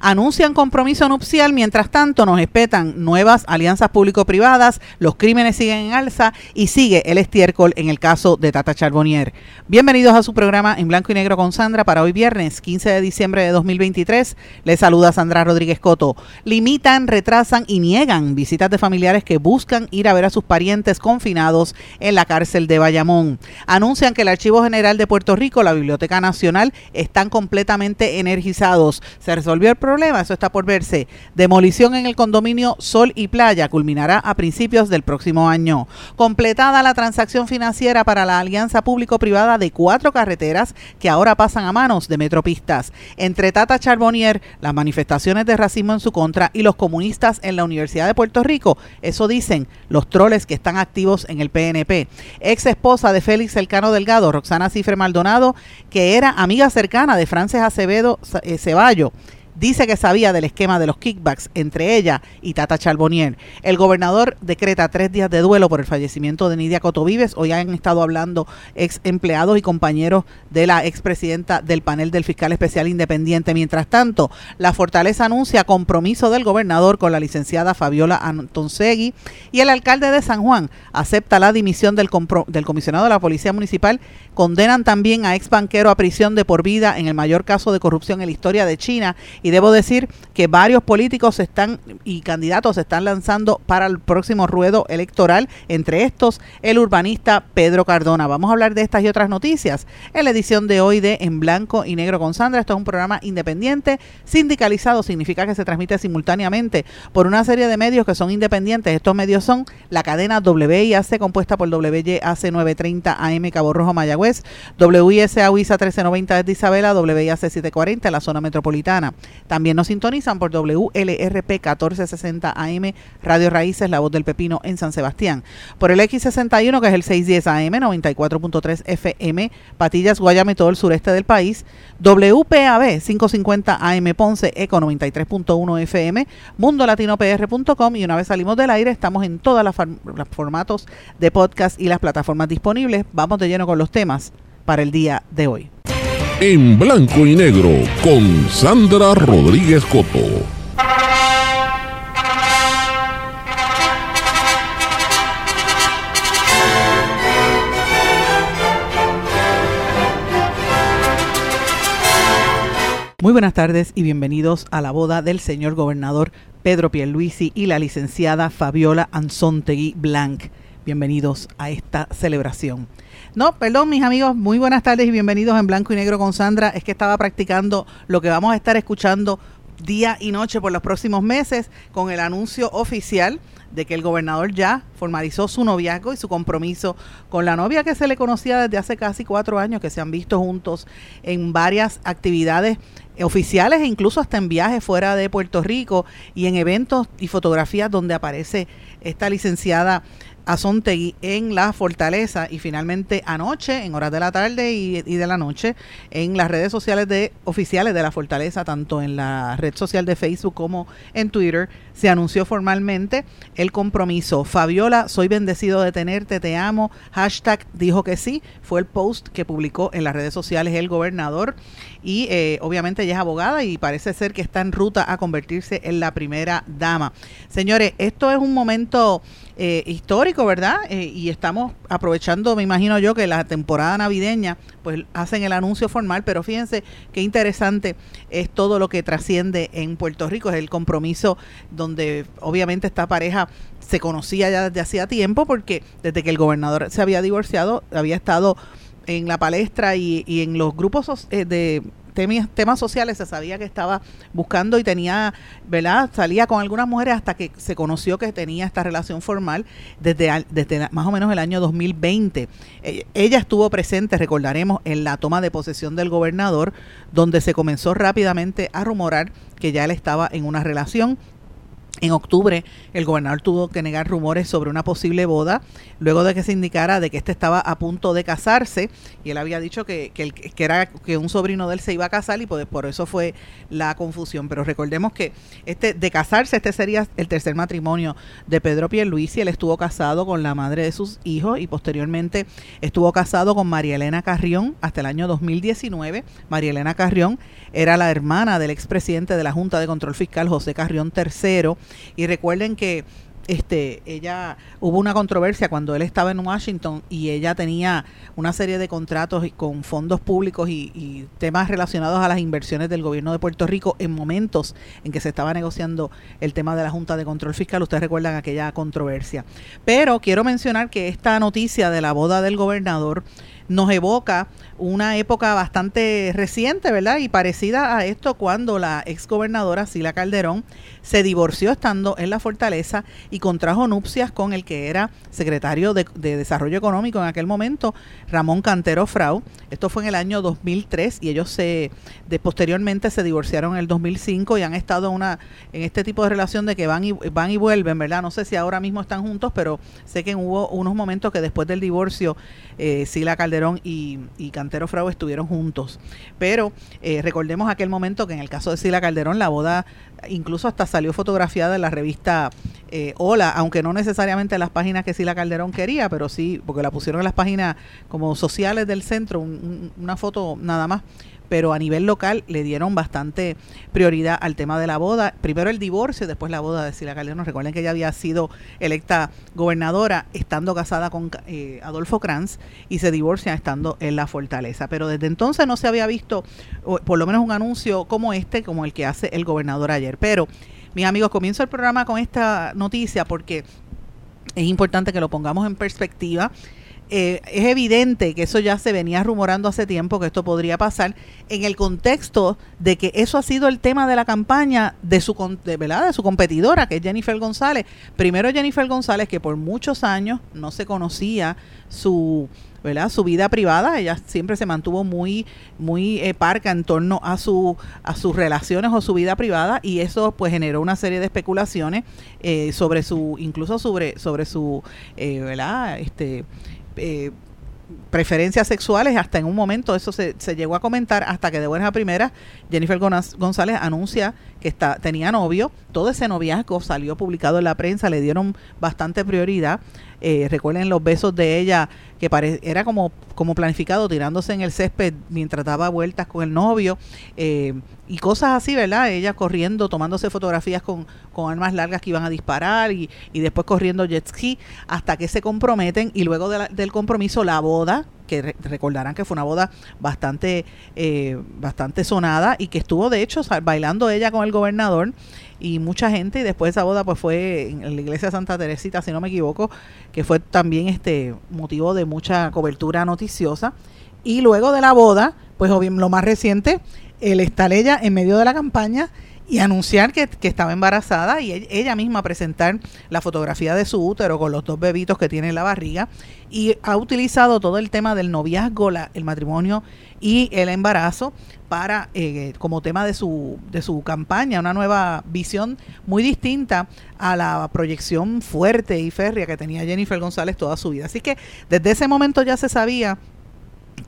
Anuncian compromiso nupcial, mientras tanto nos espetan nuevas alianzas público-privadas, los crímenes siguen en alza y sigue el estiércol en el caso de Tata Charbonnier. Bienvenidos a su programa en blanco y negro con Sandra para hoy viernes 15 de diciembre de 2023. Les saluda Sandra Rodríguez Coto. Limitan, retrasan y niegan visitas de familiares que buscan ir a ver a sus parientes confinados en la cárcel de Bayamón. Anuncian que el Archivo General de Puerto Rico, la Biblioteca Nacional, están completamente energizados. Se resolvió el problema eso está por verse. Demolición en el condominio Sol y Playa culminará a principios del próximo año. Completada la transacción financiera para la alianza público-privada de cuatro carreteras que ahora pasan a manos de Metropistas. Entre Tata Charbonnier, las manifestaciones de racismo en su contra y los comunistas en la Universidad de Puerto Rico, eso dicen los troles que están activos en el PNP. Ex esposa de Félix Elcano Delgado, Roxana Cifre Maldonado, que era amiga cercana de Frances Acevedo eh, Ceballo dice que sabía del esquema de los kickbacks entre ella y Tata Charbonnier. El gobernador decreta tres días de duelo por el fallecimiento de Nidia Cotovives. Hoy han estado hablando ex empleados y compañeros de la expresidenta del panel del fiscal especial independiente. Mientras tanto, la Fortaleza anuncia compromiso del gobernador con la licenciada Fabiola Antonsegui y el alcalde de San Juan acepta la dimisión del, comisionado de la Policía Municipal. Condenan también a ex banquero a prisión de por vida en el mayor caso de corrupción en la historia de China debo decir que varios políticos están y candidatos se están lanzando para el próximo ruedo electoral, entre estos el urbanista Pedro Cardona. Vamos a hablar de estas y otras noticias en la edición de hoy de En Blanco y Negro con Sandra. Esto es un programa independiente, sindicalizado, significa que se transmite simultáneamente por una serie de medios que son independientes. Estos medios son la cadena WIAC compuesta por WYAC 930 AM Cabo Rojo Mayagüez, WISA UISA 1390 de Isabela, WIAC 740 en la zona metropolitana. También nos sintonizan por WLRP 1460 AM, Radio Raíces, La Voz del Pepino en San Sebastián. Por el X61, que es el 610 AM, 94.3 FM, Patillas, Guayama y todo el sureste del país. WPAB 550 AM Ponce, Eco 93.1 FM, mundolatinopr.com y una vez salimos del aire estamos en todos los formatos de podcast y las plataformas disponibles. Vamos de lleno con los temas para el día de hoy en blanco y negro con Sandra Rodríguez Coto. Muy buenas tardes y bienvenidos a la boda del señor gobernador Pedro Pierluisi y la licenciada Fabiola Anzontegui Blanc. Bienvenidos a esta celebración. No, perdón, mis amigos, muy buenas tardes y bienvenidos en Blanco y Negro con Sandra. Es que estaba practicando lo que vamos a estar escuchando día y noche por los próximos meses con el anuncio oficial de que el gobernador ya formalizó su noviazgo y su compromiso con la novia que se le conocía desde hace casi cuatro años, que se han visto juntos en varias actividades oficiales e incluso hasta en viajes fuera de Puerto Rico y en eventos y fotografías donde aparece esta licenciada Azontegui en la fortaleza y finalmente anoche, en horas de la tarde y, de la noche, en las redes sociales de oficiales de la fortaleza, tanto en la red social de Facebook como en Twitter, se anunció formalmente el compromiso. Fabiola, soy bendecido de tenerte, te amo. Hashtag dijo que sí, fue el post que publicó en las redes sociales el gobernador y eh, obviamente ella es abogada y parece ser que está en ruta a convertirse en la primera dama. Señores, esto es un momento eh, histórico, ¿verdad? Eh, y estamos aprovechando, me imagino yo, que la temporada navideña, pues hacen el anuncio formal, pero fíjense qué interesante es todo lo que trasciende en Puerto Rico, es el compromiso donde obviamente esta pareja se conocía ya desde hacía tiempo, porque desde que el gobernador se había divorciado, había estado en la palestra y, y en los grupos eh, de temas, sociales se sabía que estaba buscando y tenía, ¿verdad? Salía con algunas mujeres hasta que se conoció que tenía esta relación formal desde, desde más o menos el año 2020. Eh, ella estuvo presente, recordaremos, en la toma de posesión del gobernador, donde se comenzó rápidamente a rumorar que ya él estaba en una relación en octubre, el gobernador tuvo que negar rumores sobre una posible boda, luego de que se indicara de que este estaba a punto de casarse, y él había dicho que, que, que era que un sobrino de él se iba a casar y pues, por eso fue la confusión. Pero recordemos que este de casarse, este sería el tercer matrimonio de Pedro Pierluisi. Él estuvo casado con la madre de sus hijos y posteriormente estuvo casado con María Elena Carrión hasta el año 2019. María Elena Carrión era la hermana del expresidente de la Junta de Control Fiscal, José Carrión III y recuerden que este, ella hubo una controversia cuando él estaba en Washington y ella tenía una serie de contratos con fondos públicos y, y, temas relacionados a las inversiones del gobierno de Puerto Rico en momentos en que se estaba negociando el tema de la Junta de Control Fiscal. Ustedes recuerdan aquella controversia. Pero quiero mencionar que esta noticia de la boda del gobernador nos evoca una época bastante reciente, ¿verdad? Y parecida a esto cuando la exgobernadora Sila Calderón se divorció estando en la fortaleza y contrajo nupcias con el que era secretario de, Desarrollo Económico en aquel momento, Ramón Cantero Frau. Esto fue en el año 2003 y ellos se de, posteriormente se divorciaron en el 2005 y han estado una en este tipo de relación de que van y van y vuelven, ¿verdad? No sé si ahora mismo están juntos, pero sé que hubo unos momentos que después del divorcio eh, Sila Calderón y, y Cantero Frau estuvieron juntos. Pero eh, recordemos aquel momento que en el caso de Sila Calderón, la boda incluso hasta salió fotografiada en la revista eh, Hola, aunque no necesariamente en las páginas que Sila Calderón quería, pero sí, porque la pusieron en las páginas como sociales del centro, una foto nada más pero a nivel local le dieron bastante prioridad al tema de la boda. Primero el divorcio, después la boda de Sila Calderón. Recuerden que ella había sido electa gobernadora estando casada con eh, Adolfo Kranz y se divorcia estando en la fortaleza. Pero desde entonces no se había visto, por lo menos un anuncio como este, como el que hace el gobernador ayer. Pero, mis amigos, comienzo el programa con esta noticia porque es importante que lo pongamos en perspectiva eh, es evidente que eso ya se venía rumorando hace tiempo que esto podría pasar en el contexto de que eso ha sido el tema de la campaña de su de, ¿verdad? de su competidora que es Jennifer González primero Jennifer González que por muchos años no se conocía su ¿verdad? su vida privada ella siempre se mantuvo muy muy eh, parca en torno a su a sus relaciones o su vida privada y eso pues generó una serie de especulaciones eh, sobre su incluso sobre sobre su ¿verdad? este eh, preferencias sexuales, hasta en un momento eso se, se, llegó a comentar, hasta que de buenas a primeras Jennifer González anuncia que está, tenía novio, todo ese noviazgo salió publicado en la prensa, le dieron bastante prioridad, eh, recuerden los besos de ella, que era como, como planificado, tirándose en el césped mientras daba vueltas con el novio, eh, y cosas así, ¿verdad? Ella corriendo, tomándose fotografías con, con armas largas que iban a disparar y, y después corriendo jet ski hasta que se comprometen y luego del compromiso la boda, que recordarán que fue una boda bastante, eh, bastante sonada y que estuvo de hecho bailando ella con el gobernador y mucha gente y después esa boda pues fue en la iglesia de Santa Teresita si no me equivoco que fue también este motivo de mucha cobertura noticiosa. Y luego de la boda pues lo más reciente el estar ella en medio de la campaña y anunciar que, estaba embarazada y ella misma presentar la fotografía de su útero con los dos bebitos que tiene en la barriga y ha utilizado todo el tema del noviazgo, la, el matrimonio y el embarazo para eh, como tema de su de su campaña, una nueva visión muy distinta a la proyección fuerte y férrea que tenía Jennifer González toda su vida. Así que desde ese momento ya se sabía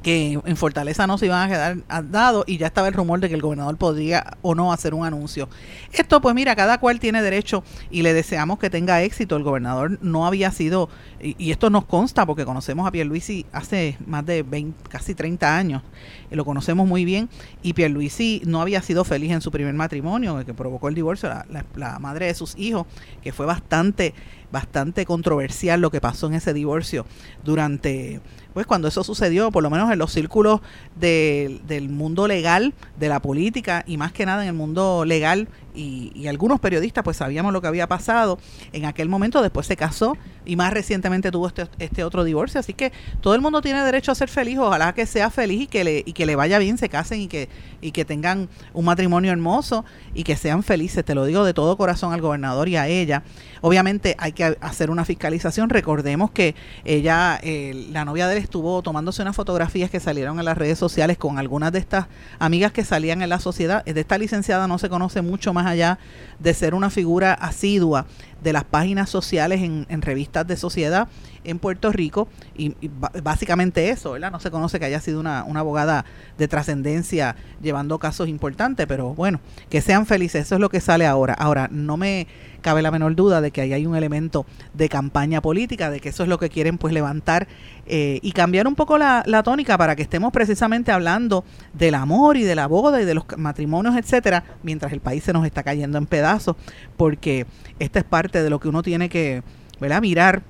que en Fortaleza no se iban a quedar dados y ya estaba el rumor de que el gobernador podría o no hacer un anuncio. Esto pues mira, cada cual tiene derecho y le deseamos que tenga éxito. El gobernador no había sido, y, esto nos consta porque conocemos a Pierluisi hace más de 20, casi 30 años, y lo conocemos muy bien, y Pierluisi no había sido feliz en su primer matrimonio, que provocó el divorcio, la, la madre de sus hijos, que fue bastante bastante controversial lo que pasó en ese divorcio durante pues cuando eso sucedió, por lo menos en los círculos del mundo legal, de la política y más que nada en el mundo legal y, algunos periodistas pues sabíamos lo que había pasado en aquel momento, después se casó y más recientemente tuvo este, este otro divorcio, así que todo el mundo tiene derecho a ser feliz, ojalá que sea feliz y que le, y que le vaya bien, se casen y que, y que tengan un matrimonio hermoso y que sean felices, te lo digo de todo corazón al gobernador y a ella. Obviamente hay que hacer una fiscalización, recordemos que ella, eh, la novia de él estuvo tomándose unas fotografías que salieron en las redes sociales con algunas de estas amigas que salían en la sociedad, de esta licenciada no se conoce mucho más allá de ser una figura asidua de las páginas sociales en, revistas de sociedad en Puerto Rico y, básicamente eso, ¿verdad? No se conoce que haya sido una, una abogada de trascendencia llevando casos importantes, pero bueno, que sean felices, eso es lo que sale ahora. Ahora, no me cabe la menor duda de que ahí hay un elemento de campaña política, de que eso es lo que quieren pues levantar eh, y cambiar un poco la, la, tónica para que estemos precisamente hablando del amor y de la boda y de los matrimonios, etcétera, mientras el país se nos está cayendo en pedazos, porque esta es parte de lo que uno tiene que ¿verdad? mirar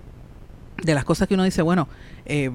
de las cosas que uno dice, bueno, eh,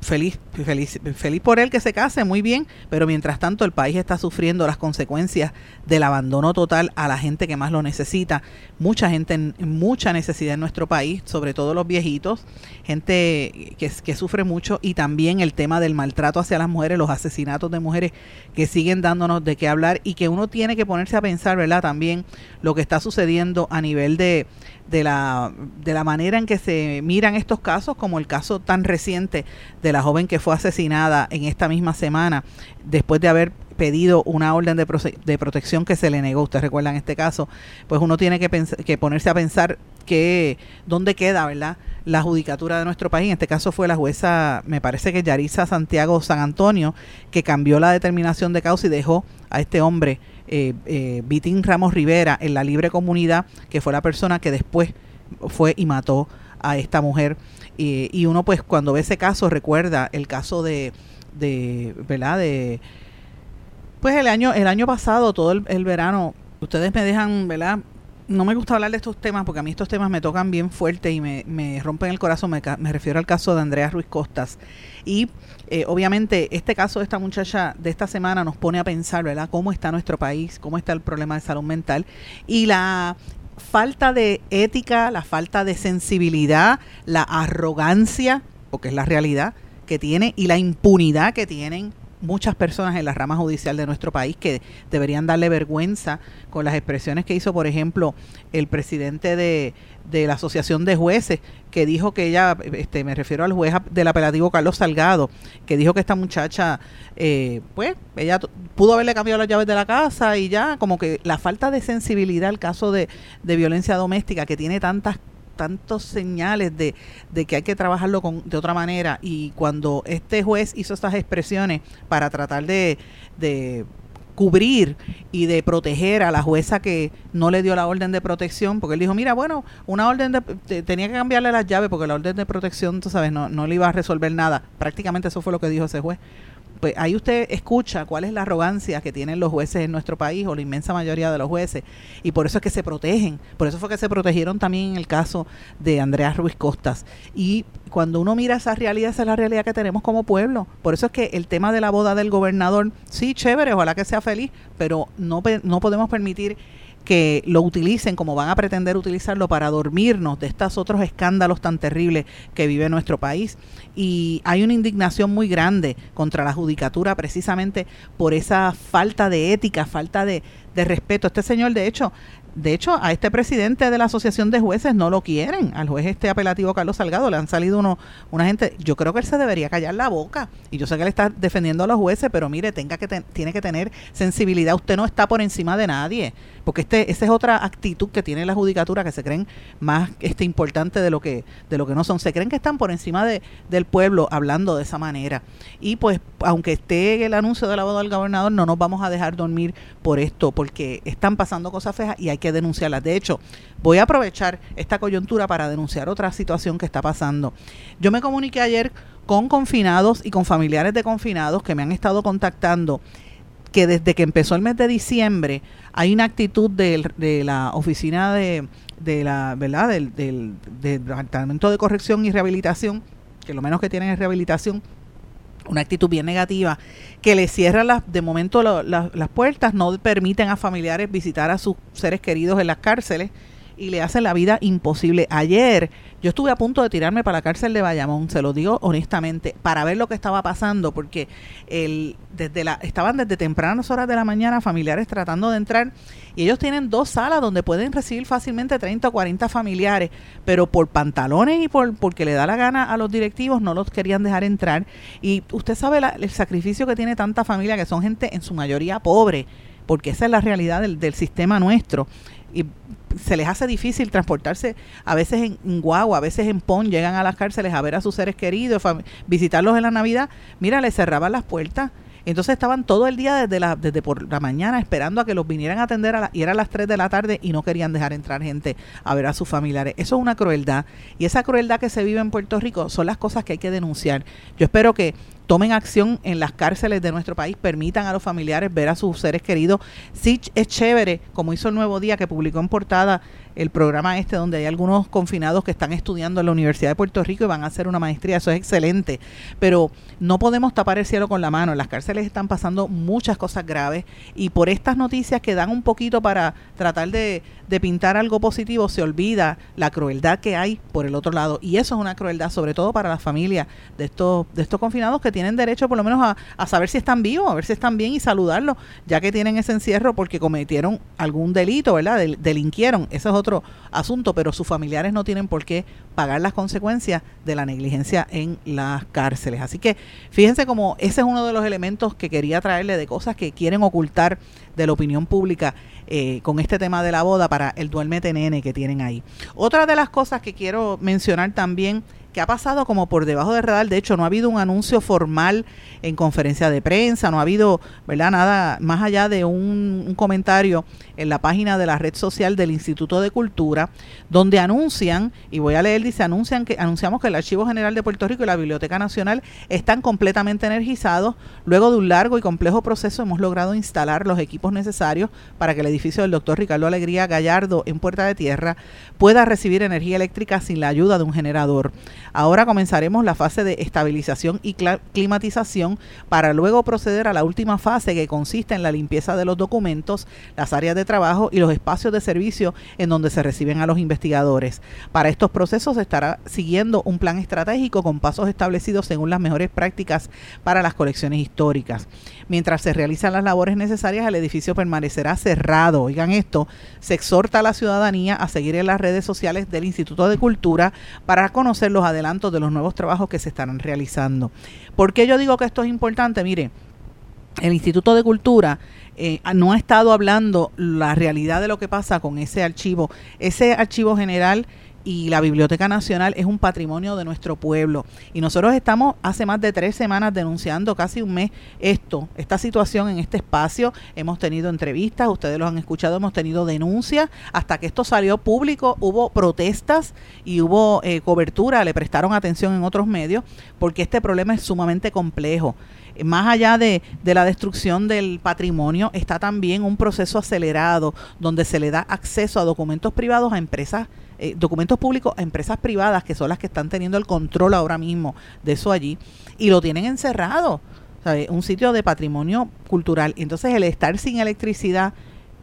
feliz, feliz, feliz por él que se case, muy bien, pero mientras tanto el país está sufriendo las consecuencias del abandono total a la gente que más lo necesita. Mucha gente en mucha necesidad en nuestro país, sobre todo los viejitos, gente que, que sufre mucho y también el tema del maltrato hacia las mujeres, los asesinatos de mujeres que siguen dándonos de qué hablar y que uno tiene que ponerse a pensar, ¿verdad? También lo que está sucediendo a nivel de de la, de la manera en que se miran estos casos, como el caso tan reciente de la joven que fue asesinada en esta misma semana después de haber pedido una orden de, de protección que se le negó, ustedes recuerdan este caso, pues uno tiene que, que ponerse a pensar que dónde queda, ¿verdad? La judicatura de nuestro país, en este caso fue la jueza, me parece que Yarisa Santiago San Antonio, que cambió la determinación de causa y dejó a este hombre eh, eh, Vitín Ramos Rivera en la libre comunidad, que fue la persona que después fue y mató a esta mujer. y uno pues cuando ve ese caso recuerda el caso de, de ¿verdad? De, pues el año, el año pasado, todo el, el verano, ustedes me dejan, ¿verdad? No me gusta hablar de estos temas porque a mí estos temas me tocan bien fuerte y me, me rompen el corazón. Me, me, refiero al caso de Andrea Ruiz Costas. Y eh, obviamente este caso de esta muchacha de esta semana nos pone a pensar, ¿verdad? Cómo está nuestro país, cómo está el problema de salud mental y la falta de ética, la falta de sensibilidad, la arrogancia, porque es la realidad que tiene y la impunidad que tienen muchas personas en la rama judicial de nuestro país que deberían darle vergüenza con las expresiones que hizo, por ejemplo, el presidente de, de la Asociación de Jueces, que dijo que ella, este, me refiero al juez del apelativo Carlos Salgado, que dijo que esta muchacha, eh, pues, ella pudo haberle cambiado las llaves de la casa y ya, como que la falta de sensibilidad al caso de, de violencia doméstica que tiene tantas tantos señales de, de que hay que trabajarlo con, de otra manera y cuando este juez hizo estas expresiones para tratar de, de cubrir y de proteger a la jueza que no le dio la orden de protección, porque él dijo, mira, bueno, una orden de, tenía que cambiarle las llaves porque la orden de protección, tú sabes, no, no le iba a resolver nada. Prácticamente eso fue lo que dijo ese juez pues ahí usted escucha cuál es la arrogancia que tienen los jueces en nuestro país o la inmensa mayoría de los jueces. Y por eso es que se protegen, por eso fue que se protegieron también en el caso de Andrea Ruiz Costas. Y cuando uno mira esa realidad, esa es la realidad que tenemos como pueblo. Por eso es que el tema de la boda del gobernador, sí, chévere, ojalá que sea feliz, pero no, no podemos permitir que lo utilicen como van a pretender utilizarlo para dormirnos de estos otros escándalos tan terribles que vive nuestro país. Y hay una indignación muy grande contra la judicatura precisamente por esa falta de ética, falta de, de respeto. Este señor, de hecho, de hecho, a este presidente de la Asociación de Jueces no lo quieren. Al juez este apelativo Carlos Salgado le han salido uno, una gente. Yo creo que él se debería callar la boca. Y yo sé que él está defendiendo a los jueces, pero mire, tenga que tiene que tener sensibilidad. Usted no está por encima de nadie. Porque este, esa es otra actitud que tiene la judicatura, que se creen más este importante de lo que, de lo que no son. Se creen que están por encima de, del pueblo hablando de esa manera. Y pues, aunque esté el anuncio de la boda del gobernador, no nos vamos a dejar dormir por esto, porque están pasando cosas feas y hay que denunciarlas. De hecho, voy a aprovechar esta coyuntura para denunciar otra situación que está pasando. Yo me comuniqué ayer con confinados y con familiares de confinados que me han estado contactando que desde que empezó el mes de diciembre hay una actitud de, la oficina de, la verdad del, del, departamento de corrección y rehabilitación que lo menos que tienen es rehabilitación una actitud bien negativa, que le cierra las, de momento las puertas, no permiten a familiares visitar a sus seres queridos en las cárceles y le hacen la vida imposible. Ayer yo estuve a punto de tirarme para la cárcel de Bayamón, se lo digo honestamente, para ver lo que estaba pasando, porque el, desde la, estaban desde tempranas horas de la mañana familiares tratando de entrar y ellos tienen dos salas donde pueden recibir fácilmente 30 o 40 familiares, pero por pantalones y por porque le da la gana a los directivos no los querían dejar entrar. Y usted sabe el sacrificio que tiene tanta familia, que son gente en su mayoría pobre porque esa es la realidad del, del sistema nuestro. Y se les hace difícil transportarse a veces en, guagua, a veces en pon, llegan a las cárceles a ver a sus seres queridos, visitarlos en la Navidad, mira, les cerraban las puertas. Entonces estaban todo el día desde, la, desde por la mañana esperando a que los vinieran a atender a y eran las 3 de la tarde y no querían dejar entrar gente a ver a sus familiares. Eso es una crueldad. Y esa crueldad que se vive en Puerto Rico son las cosas que hay que denunciar. Yo espero que tomen acción en las cárceles de nuestro país, permitan a los familiares ver a sus seres queridos. Sí, es chévere, como hizo el Nuevo Día, que publicó en portada el programa este, donde hay algunos confinados que están estudiando en la Universidad de Puerto Rico y van a hacer una maestría, eso es excelente, pero no podemos tapar el cielo con la mano, en las cárceles están pasando muchas cosas graves y por estas noticias que dan un poquito para tratar de, de pintar algo positivo, se olvida la crueldad que hay por el otro lado. Y eso es una crueldad sobre todo para las familias de estos, de estos confinados que tienen derecho por lo menos a, saber si están vivos, a ver si están bien y saludarlos, ya que tienen ese encierro porque cometieron algún delito, ¿verdad? delinquieron, eso es otro asunto, pero sus familiares no tienen por qué pagar las consecuencias de la negligencia en las cárceles. Así que fíjense como ese es uno de los elementos que quería traerle de cosas que quieren ocultar de la opinión pública eh, con este tema de la boda para el duermete nene que tienen ahí. Otra de las cosas que quiero mencionar también que ha pasado como por debajo del radar. De hecho, no ha habido un anuncio formal en conferencia de prensa, no ha habido, ¿verdad? Nada más allá de un, un, comentario en la página de la red social del Instituto de Cultura, donde anuncian, y voy a leer, dice, anuncian que, anunciamos que el Archivo General de Puerto Rico y la Biblioteca Nacional están completamente energizados. Luego de un largo y complejo proceso hemos logrado instalar los equipos necesarios para que el edificio del doctor Ricardo Alegría Gallardo en Puerta de Tierra pueda recibir energía eléctrica sin la ayuda de un generador. Ahora comenzaremos la fase de estabilización y climatización para luego proceder a la última fase que consiste en la limpieza de los documentos, las áreas de trabajo y los espacios de servicio en donde se reciben a los investigadores. Para estos procesos se estará siguiendo un plan estratégico con pasos establecidos según las mejores prácticas para las colecciones históricas. Mientras se realizan las labores necesarias, el edificio permanecerá cerrado. Oigan esto, se exhorta a la ciudadanía a seguir en las redes sociales del Instituto de Cultura para conocer los adelantos de los nuevos trabajos que se estarán realizando. ¿Por qué yo digo que esto es importante? Mire, el Instituto de Cultura eh, no ha estado hablando la realidad de lo que pasa con ese archivo. Ese archivo general y la Biblioteca Nacional es un patrimonio de nuestro pueblo. Y nosotros estamos hace más de tres semanas denunciando casi un mes esto, esta situación en este espacio. Hemos tenido entrevistas, ustedes lo han escuchado, hemos tenido denuncias. Hasta que esto salió público, hubo protestas y hubo eh, cobertura, le prestaron atención en otros medios, porque este problema es sumamente complejo más allá de, de, la destrucción del patrimonio, está también un proceso acelerado donde se le da acceso a documentos privados a empresas eh, documentos públicos a empresas privadas que son las que están teniendo el control ahora mismo de eso allí y lo tienen encerrado. Un sitio de patrimonio cultural. Entonces el estar sin electricidad,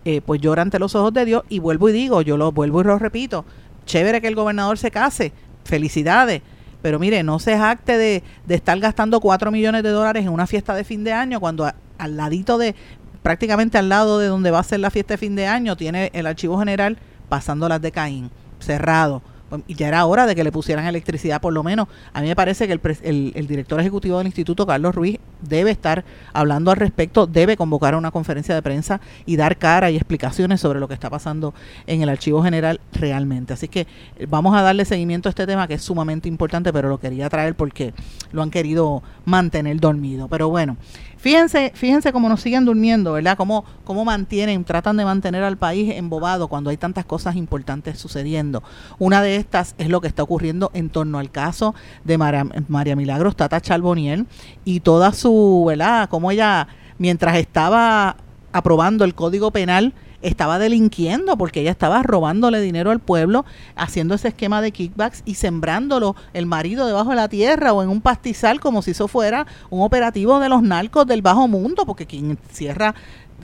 eh, pues llora ante los ojos de Dios y vuelvo y digo, yo lo vuelvo y lo repito, chévere que el gobernador se case, felicidades, pero mire, no se jacte de, de estar gastando 4 millones de dólares en una fiesta de fin de año cuando al ladito de, prácticamente al lado de donde va a ser la fiesta de fin de año, tiene el archivo general pasando las de Caín cerrado. Pues, y ya era hora de que le pusieran electricidad por lo menos. A mí me parece que el, el, director ejecutivo del instituto, Carlos Ruiz, debe estar hablando al respecto, debe convocar una conferencia de prensa y dar cara y explicaciones sobre lo que está pasando en el archivo general realmente. Así que eh, vamos a darle seguimiento a este tema que es sumamente importante, pero lo quería traer porque lo han querido mantener dormido. Pero bueno, Fíjense, fíjense cómo nos siguen durmiendo, ¿verdad? Cómo, cómo mantienen, tratan de mantener al país embobado cuando hay tantas cosas importantes sucediendo. Una de estas es lo que está ocurriendo en torno al caso de María, María Milagros Tata Charboniel y toda su, ¿verdad? Cómo ella, mientras estaba aprobando el Código Penal, estaba delinquiendo porque ella estaba robándole dinero al pueblo, haciendo ese esquema de kickbacks y sembrándolo el marido debajo de la tierra o en un pastizal como si eso fuera un operativo de los narcos del bajo mundo, porque quien cierra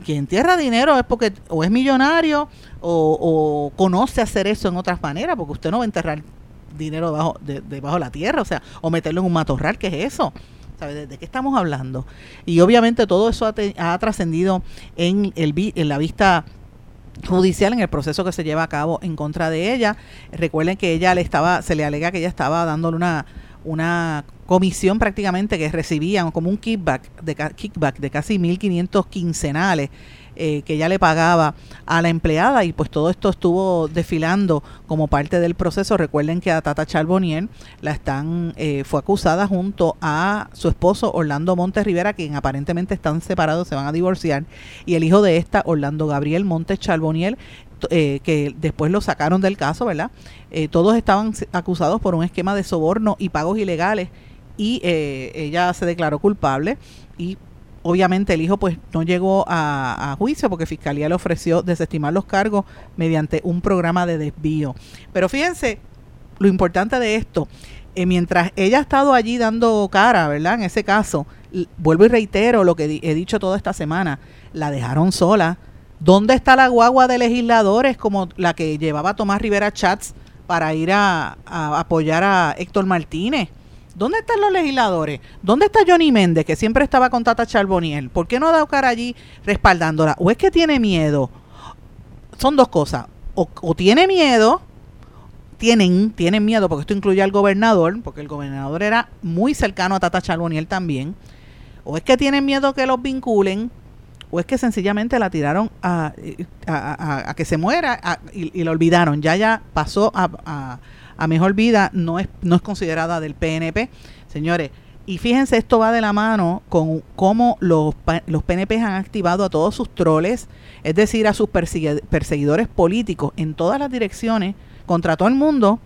quien entierra dinero es porque o es millonario o, conoce hacer eso en otras maneras, porque usted no va a enterrar dinero debajo de, debajo de la tierra, o sea, o meterlo en un matorral, ¿qué es eso? ¿De, qué estamos hablando? Y obviamente todo eso ha, ha trascendido en, el, en la vista judicial en el proceso que se lleva a cabo en contra de ella. Recuerden que ella le estaba, se le alega que ella estaba dándole una, una comisión prácticamente que recibían como un kickback de, kickback de casi 1.500 quincenales eh, que ella le pagaba a la empleada y pues todo esto estuvo desfilando como parte del proceso. Recuerden que a Tata Charbonnier la están, eh, fue acusada junto a su esposo Orlando Montes Rivera, quien aparentemente están separados, se van a divorciar, y el hijo de esta, Orlando Gabriel Montes Charbonnier, eh, que después lo sacaron del caso, ¿verdad? Eh, todos estaban acusados por un esquema de soborno y pagos ilegales y eh, ella se declaró culpable y obviamente el hijo pues no llegó a, juicio porque Fiscalía le ofreció desestimar los cargos mediante un programa de desvío. Pero fíjense lo importante de esto, mientras ella ha estado allí dando cara, ¿verdad? En ese caso, vuelvo y reitero lo que he dicho toda esta semana, la dejaron sola ¿Dónde está la guagua de legisladores como la que llevaba Tomás Rivera Chats para ir a, apoyar a Héctor Martínez? ¿Dónde están los legisladores? ¿Dónde está Johnny Méndez, que siempre estaba con Tata Charboniel? ¿Por qué no ha dado cara allí respaldándola? ¿O es que tiene miedo? Son dos cosas. O, tiene miedo, tienen, tienen miedo, porque esto incluye al gobernador, porque el gobernador era muy cercano a Tata Charboniel también. O es que tienen miedo que los vinculen o es que sencillamente la tiraron a, a, que se muera y, la olvidaron. Ya ya pasó a, mejor vida, no es, no es considerada del PNP. Señores, y fíjense, esto va de la mano con cómo los, los PNP han activado a todos sus troles, es decir, a sus perseguidores políticos en todas las direcciones, contra todo el mundo,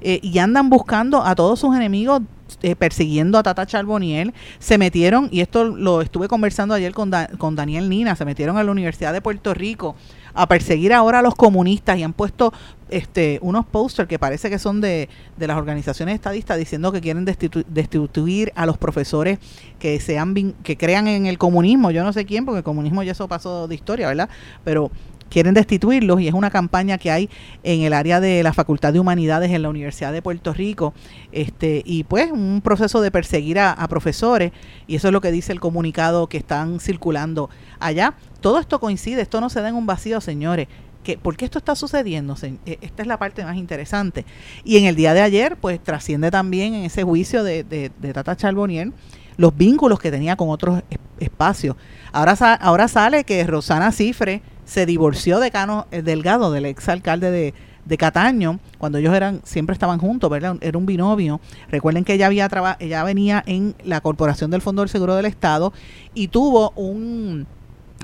eh, y andan buscando a todos sus enemigos eh, persiguiendo a Tata Charboniel, se metieron, y esto lo estuve conversando ayer con, con Daniel Nina, se metieron a la Universidad de Puerto Rico a perseguir ahora a los comunistas y han puesto este unos posters que parece que son de, de las organizaciones estadistas diciendo que quieren destituir a los profesores que sean que crean en el comunismo, yo no sé quién, porque el comunismo ya eso pasó de historia, ¿verdad? Pero quieren destituirlos y es una campaña que hay en el área de la Facultad de Humanidades en la Universidad de Puerto Rico este y pues un proceso de perseguir a, profesores y eso es lo que dice el comunicado que están circulando allá. Todo esto coincide, esto no se da en un vacío, señores. Que, ¿Por qué esto está sucediendo? E, esta es la parte más interesante. Y en el día de ayer, pues trasciende también en ese juicio de, de, de Tata Charbonnier los vínculos que tenía con otros espacios. Ahora, ahora sale que Rosana Cifre se divorció de Cano eh, Delgado, del ex alcalde de, de Cataño, cuando ellos eran siempre estaban juntos, ¿verdad? Era un binomio. Recuerden que ella había ella venía en la Corporación del Fondo del Seguro del Estado y tuvo un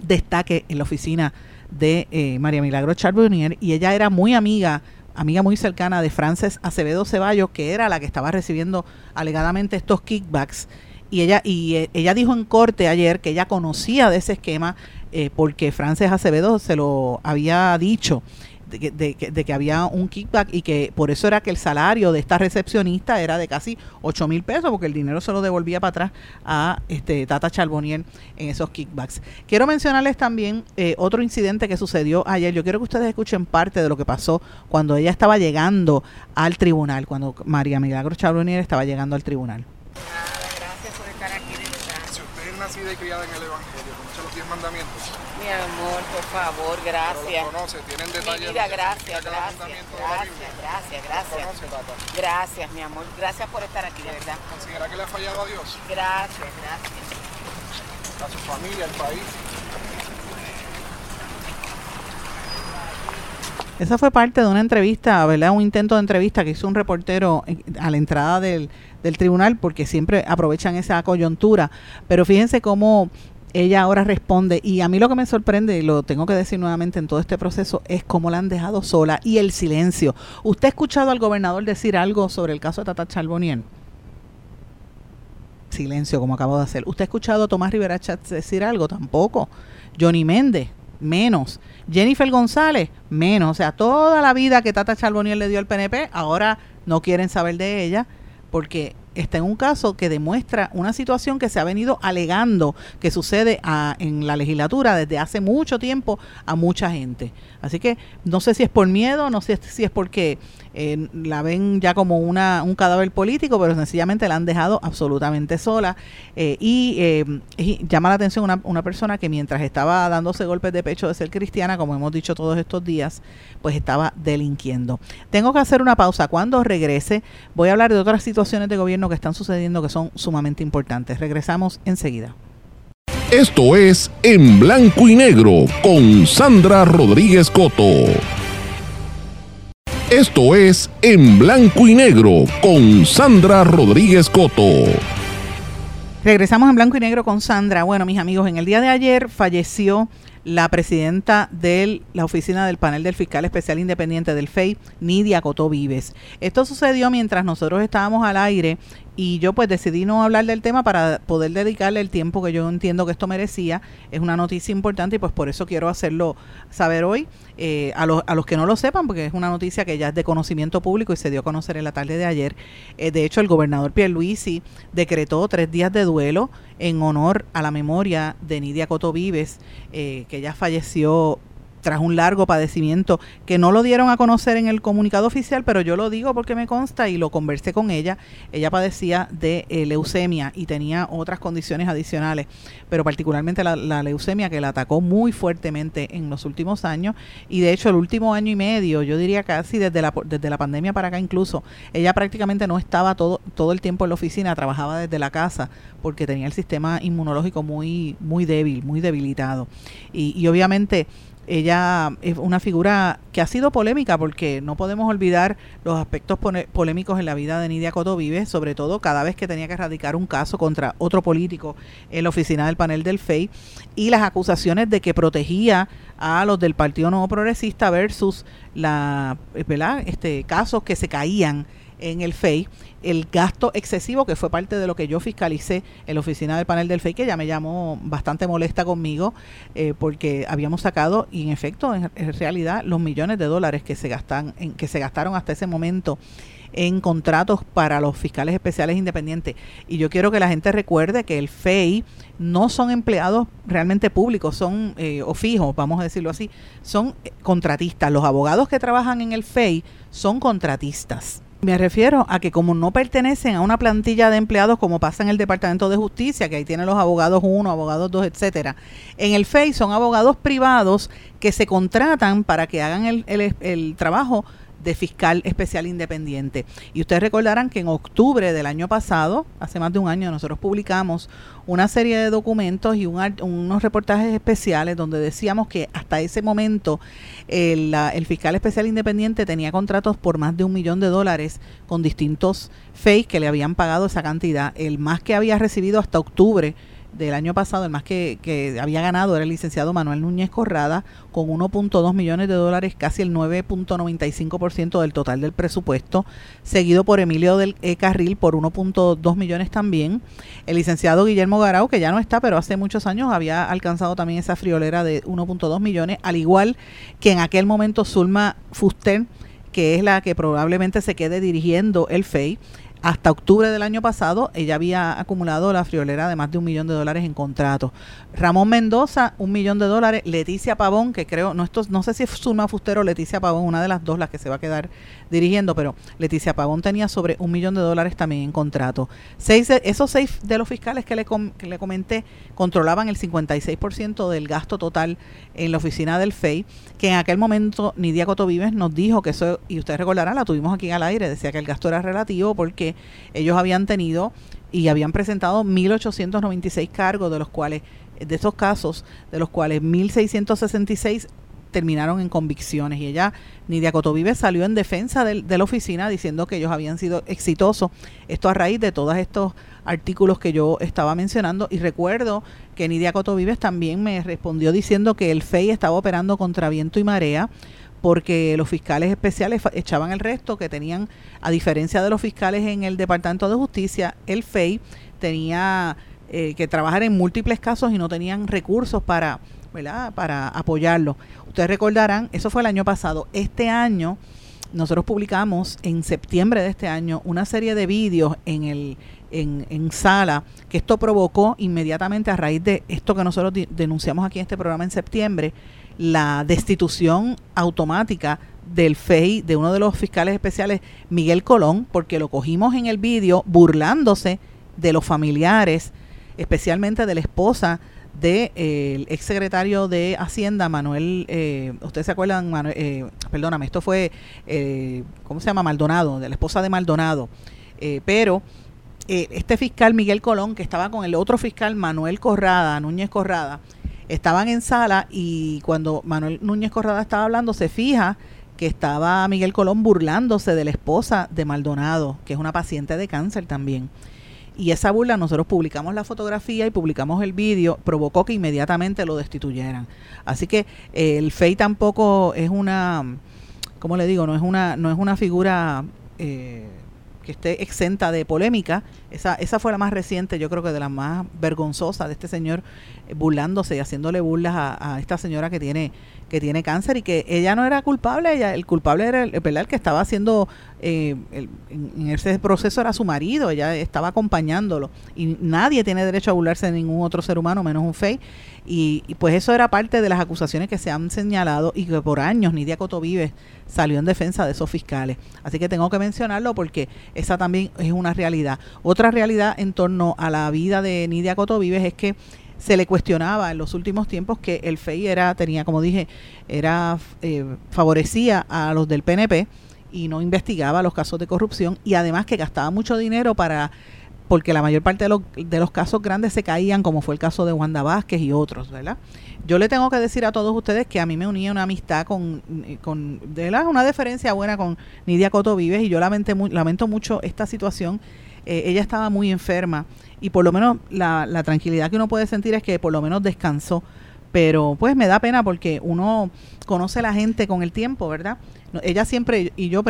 destaque en la oficina de eh, María Milagro Charbonnier y ella era muy amiga amiga muy cercana de Frances Acevedo Ceballos, que era la que estaba recibiendo alegadamente estos kickbacks. Y ella y eh, ella dijo en corte ayer que ella conocía de ese esquema eh, porque Frances Acevedo se lo había dicho de que, de, que, había un kickback y que por eso era que el salario de esta recepcionista era de casi 8 mil pesos porque el dinero se lo devolvía para atrás a este Tata Charbonnier en esos kickbacks. Quiero mencionarles también eh, otro incidente que sucedió ayer. Yo quiero que ustedes escuchen parte de lo que pasó cuando ella estaba llegando al tribunal, cuando María Milagro Charbonnier estaba llegando al tribunal. Gracias por estar aquí de verdad. Si usted es nacida y criada en el Evangelio, mandamientos. Mi amor, por favor, gracias. Pero conoce, tienen detalles. Mi vida, gracias, gracias, gracias, gracias, gracias. Gracias, mi amor, gracias por estar aquí, de verdad. ¿Considera que le ha fallado a Dios? Gracias, gracias. A su familia, al país. Esa fue parte de una entrevista, ¿verdad? Un intento de entrevista que hizo un reportero a la entrada del, del tribunal, porque siempre aprovechan esa coyuntura. Pero fíjense cómo ella ahora responde y a mí lo que me sorprende y lo tengo que decir nuevamente en todo este proceso es cómo la han dejado sola y el silencio. ¿Usted ha escuchado al gobernador decir algo sobre el caso de Tata Charbonnier? Silencio, como acabo de hacer. ¿Usted ha escuchado a Tomás Rivera Chatz decir algo? Tampoco. Johnny Méndez, menos. Jennifer González, menos. O sea, toda la vida que Tata Charbonnier le dio al PNP, ahora no quieren saber de ella porque está en un caso que demuestra una situación que se ha venido alegando que sucede en la legislatura desde hace mucho tiempo a mucha gente. Así que no sé si es por miedo, no sé si es porque eh, la ven ya como una, un cadáver político, pero sencillamente la han dejado absolutamente sola. Eh, y, eh, llama la atención una, una persona que mientras estaba dándose golpes de pecho de ser cristiana, como hemos dicho todos estos días, pues estaba delinquiendo. Tengo que hacer una pausa. Cuando regrese voy a hablar de otras situaciones de gobierno que están sucediendo que son sumamente importantes. Regresamos enseguida. Esto es En Blanco y Negro con Sandra Rodríguez Coto. Esto es En Blanco y Negro con Sandra Rodríguez Coto. Regresamos en blanco y negro con Sandra. Bueno, mis amigos, en el día de ayer falleció la presidenta de la oficina del panel del fiscal especial independiente del FEI, Nidia Cotó Vives. Esto sucedió mientras nosotros estábamos al aire y yo pues decidí no hablar del tema para poder dedicarle el tiempo que yo entiendo que esto merecía. Es una noticia importante y pues por eso quiero hacerlo saber hoy eh, a, los, a los que no lo sepan, porque es una noticia que ya es de conocimiento público y se dio a conocer en la tarde de ayer. Eh, de hecho, el gobernador Pierluisi decretó tres días de duelo en honor a la memoria de Nidia Coto Vives, eh, que ya falleció tras un largo padecimiento que no lo dieron a conocer en el comunicado oficial, pero yo lo digo porque me consta y lo conversé con ella. Ella padecía de eh, leucemia y tenía otras condiciones adicionales, pero particularmente la, leucemia que la atacó muy fuertemente en los últimos años y de hecho el último año y medio, yo diría casi desde la, desde la pandemia para acá incluso, ella prácticamente no estaba todo, todo el tiempo en la oficina, trabajaba desde la casa porque tenía el sistema inmunológico muy, muy débil, muy debilitado. Y, y obviamente ella es una figura que ha sido polémica porque no podemos olvidar los aspectos polémicos en la vida de Nidia Coto Vive, sobre todo cada vez que tenía que erradicar un caso contra otro político en la oficina del panel del FEI y las acusaciones de que protegía a los del Partido Nuevo Progresista versus la, ¿verdad? Este, casos que se caían en el FEI el gasto excesivo, que fue parte de lo que yo fiscalicé en la oficina del panel del FEI, que ya me llamó bastante molesta conmigo, eh, porque habíamos sacado, y en efecto, en, realidad, los millones de dólares que se, gastan, en, que se gastaron hasta ese momento en contratos para los fiscales especiales independientes. Y yo quiero que la gente recuerde que el FEI no son empleados realmente públicos, son eh, o fijos, vamos a decirlo así, son eh, contratistas. Los abogados que trabajan en el FEI son contratistas. Me refiero a que como no pertenecen a una plantilla de empleados como pasa en el Departamento de Justicia, que ahí tienen los abogados 1, abogados 2, etcétera, en el FEI son abogados privados que se contratan para que hagan el, el, el trabajo de fiscal especial independiente. Y ustedes recordarán que en octubre del año pasado, hace más de un año, nosotros publicamos una serie de documentos y unos reportajes especiales donde decíamos que hasta ese momento el, el, fiscal especial independiente tenía contratos por más de un millón de dólares con distintos FEI que le habían pagado esa cantidad. El más que había recibido hasta octubre del año pasado, el más que, que había ganado era el licenciado Manuel Núñez Corrada, con 1.2 millones de dólares, casi el 9.95% del total del presupuesto, seguido por Emilio del e. Carril por 1.2 millones también. El licenciado Guillermo Garau, que ya no está, pero hace muchos años había alcanzado también esa friolera de 1.2 millones, al igual que en aquel momento Zulma Fuster, que es la que probablemente se quede dirigiendo el FEI hasta octubre del año pasado, ella había acumulado la friolera de más de un millón de dólares en contratos. Ramón Mendoza, un millón de dólares. Leticia Pavón, que creo, no, esto, no sé si es Zulma Fustero o Leticia Pavón, una de las dos las que se va a quedar dirigiendo, pero Leticia Pavón tenía sobre un millón de dólares también en contrato. Seis esos seis de los fiscales que le, que le comenté controlaban el 56% del gasto total en la oficina del FEI, que en aquel momento Nidia Cotovives nos dijo que eso, y ustedes recordarán, la tuvimos aquí al aire, decía que el gasto era relativo porque ellos habían tenido y habían presentado 1.896 cargos, de los cuales, de esos casos, de los cuales 1.666 terminaron en convicciones. Y ella, Nidia Cotovive, salió en defensa de, de, la oficina diciendo que ellos habían sido exitosos. Esto a raíz de todos estos artículos que yo estaba mencionando. Y recuerdo que Nidia Cotovives también me respondió diciendo que el FEI estaba operando contra viento y marea porque los fiscales especiales echaban el resto que tenían, a diferencia de los fiscales en el Departamento de Justicia, el FEI tenía eh, que trabajar en múltiples casos y no tenían recursos para, ¿verdad? para apoyarlo. Ustedes recordarán, eso fue el año pasado. Este año, nosotros publicamos en septiembre de este año una serie de vídeos en el en, en, sala, que esto provocó inmediatamente a raíz de esto que nosotros denunciamos aquí en este programa en septiembre, la destitución automática del FEI de uno de los fiscales especiales, Miguel Colón, porque lo cogimos en el vídeo burlándose de los familiares, especialmente de la esposa del de, ex secretario de Hacienda, Manuel, eh, ustedes se acuerdan, eh, perdóname, esto fue, eh, ¿cómo se llama? Maldonado, de la esposa de Maldonado, eh, pero eh, este fiscal Miguel Colón, que estaba con el otro fiscal Manuel Corrada, Núñez Corrada, estaban en sala y cuando Manuel Núñez Corrada estaba hablando, se fija que estaba Miguel Colón burlándose de la esposa de Maldonado, que es una paciente de cáncer también. Y esa burla, nosotros publicamos la fotografía y publicamos el vídeo, provocó que inmediatamente lo destituyeran. Así que eh, el FEI tampoco es una, ¿cómo le digo? No es una, no es una figura eh, que esté exenta de polémica. Esa, esa fue la más reciente, yo creo que de las más vergonzosas de este señor eh, burlándose y haciéndole burlas a, esta señora que tiene que tiene cáncer y que ella no era culpable, ella, el culpable era el, el, que estaba haciendo, eh, en, ese proceso era su marido, ella estaba acompañándolo y nadie tiene derecho a burlarse de ningún otro ser humano menos un fey y, pues eso era parte de las acusaciones que se han señalado y que por años Nidia Cotovives salió en defensa de esos fiscales. Así que tengo que mencionarlo porque esa también es una realidad. Otra realidad en torno a la vida de Nidia Cotovives es que se le cuestionaba en los últimos tiempos que el FEI era, tenía, como dije, era eh, favorecía a los del PNP y no investigaba los casos de corrupción y además que gastaba mucho dinero para porque la mayor parte de los, de los casos grandes se caían, como fue el caso de Wanda Vázquez y otros, ¿verdad? Yo le tengo que decir a todos ustedes que a mí me unía una amistad con, con ¿verdad? una deferencia buena con Nidia Coto Vives y yo lamenté, lamento mucho esta situación. Eh, ella estaba muy enferma y por lo menos la, la tranquilidad que uno puede sentir es que por lo menos descansó pero pues me da pena porque uno conoce a la gente con el tiempo, ¿verdad? Ella siempre y yo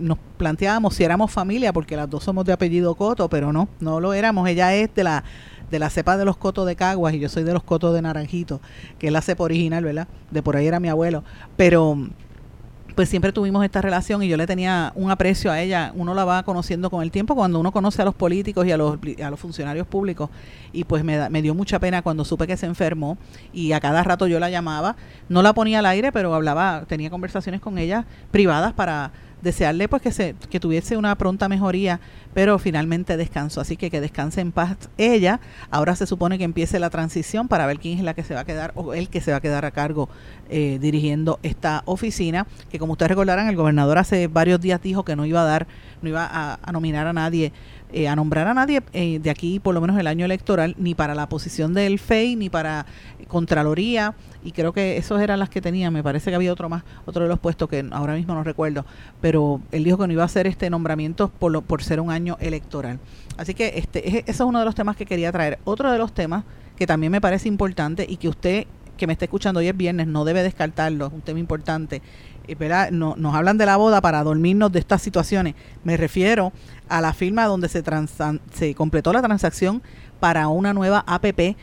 nos planteábamos si éramos familia porque las dos somos de apellido Coto, pero no, no lo éramos. Ella es de la de la cepa de los cotos de Caguas y yo soy de los cotos de Naranjito, que es la cepa original, ¿verdad? De por ahí era mi abuelo, pero pues siempre tuvimos esta relación y yo le tenía un aprecio a ella. Uno la va conociendo con el tiempo cuando uno conoce a los políticos y a los, a los funcionarios públicos. Y pues me, me dio mucha pena cuando supe que se enfermó y a cada rato yo la llamaba. No la ponía al aire, pero hablaba, tenía conversaciones con ella privadas para desearle pues que se que tuviese una pronta mejoría, pero finalmente descansó, así que que descanse en paz ella. Ahora se supone que empiece la transición para ver quién es la que se va a quedar o el que se va a quedar a cargo eh, dirigiendo esta oficina, que como ustedes recordarán, el gobernador hace varios días dijo que no iba a dar, no iba a, nominar a nadie eh, a nombrar a nadie eh, de aquí por lo menos el año electoral, ni para la posición del FEI, ni para Contraloría, y creo que esos eran las que tenía, me parece que había otro más, otro de los puestos que ahora mismo no recuerdo, pero él dijo que no iba a hacer este nombramiento por, lo, por ser un año electoral. Así que este, ese es uno de los temas que quería traer. Otro de los temas que también me parece importante y que usted que me está escuchando hoy es viernes no debe descartarlo, es un tema importante. ¿Verdad? No, nos hablan de la boda para dormirnos de estas situaciones. Me refiero a la firma donde se, se completó la transacción para una nueva APP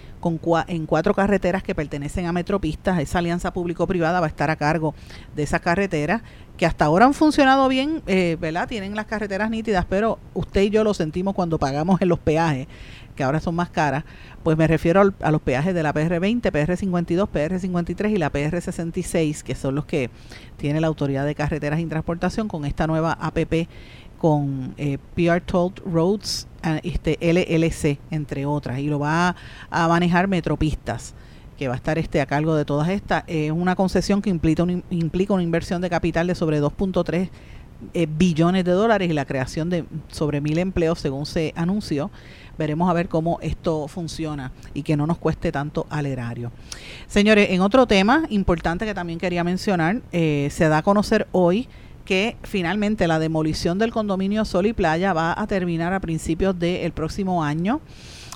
en cuatro carreteras que pertenecen a Metropistas. Esa alianza público-privada va a estar a cargo de esas carreteras que hasta ahora han funcionado bien, eh, ¿verdad? Tienen las carreteras nítidas, pero usted y yo lo sentimos cuando pagamos en los peajes, que ahora son más caras. Pues me refiero a los peajes de la PR20, PR52, PR53 y la PR66, que son los que tiene la Autoridad de Carreteras y Transportación con esta nueva APP con eh, PR Toll Roads este LLC, entre otras, y lo va a, manejar Metropistas que va a estar este a cargo de todas estas. Es una concesión que implica, implica una inversión de capital de sobre 2.3 eh, billones de dólares y la creación de sobre mil empleos según se anunció. Veremos a ver cómo esto funciona y que no nos cueste tanto al erario. Señores, en otro tema importante que también quería mencionar, eh, se da a conocer hoy que finalmente la demolición del condominio Sol y Playa va a terminar a principios del próximo año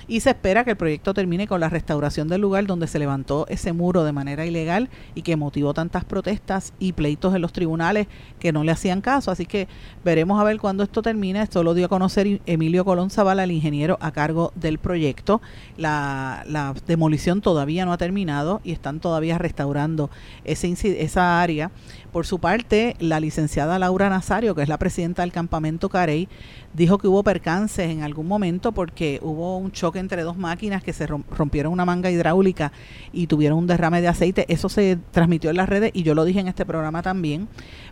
y se espera que el proyecto termine con la restauración del lugar donde se levantó ese muro de manera ilegal y que motivó tantas protestas y pleitos en los tribunales que no le hacían caso. Así que veremos a ver cuándo esto termina. Esto lo dio a conocer Emilio Colón Zavala, el ingeniero a cargo del proyecto. La, la demolición todavía no ha terminado y están todavía restaurando ese, esa área. Por su parte, la licenciada Laura Nazario, que es la presidenta del campamento Carey, dijo que hubo percances en algún momento porque hubo un choque entre dos máquinas que se rompieron una manga hidráulica y tuvieron un derrame de aceite. Eso se transmitió en las redes y yo lo dije en este programa también.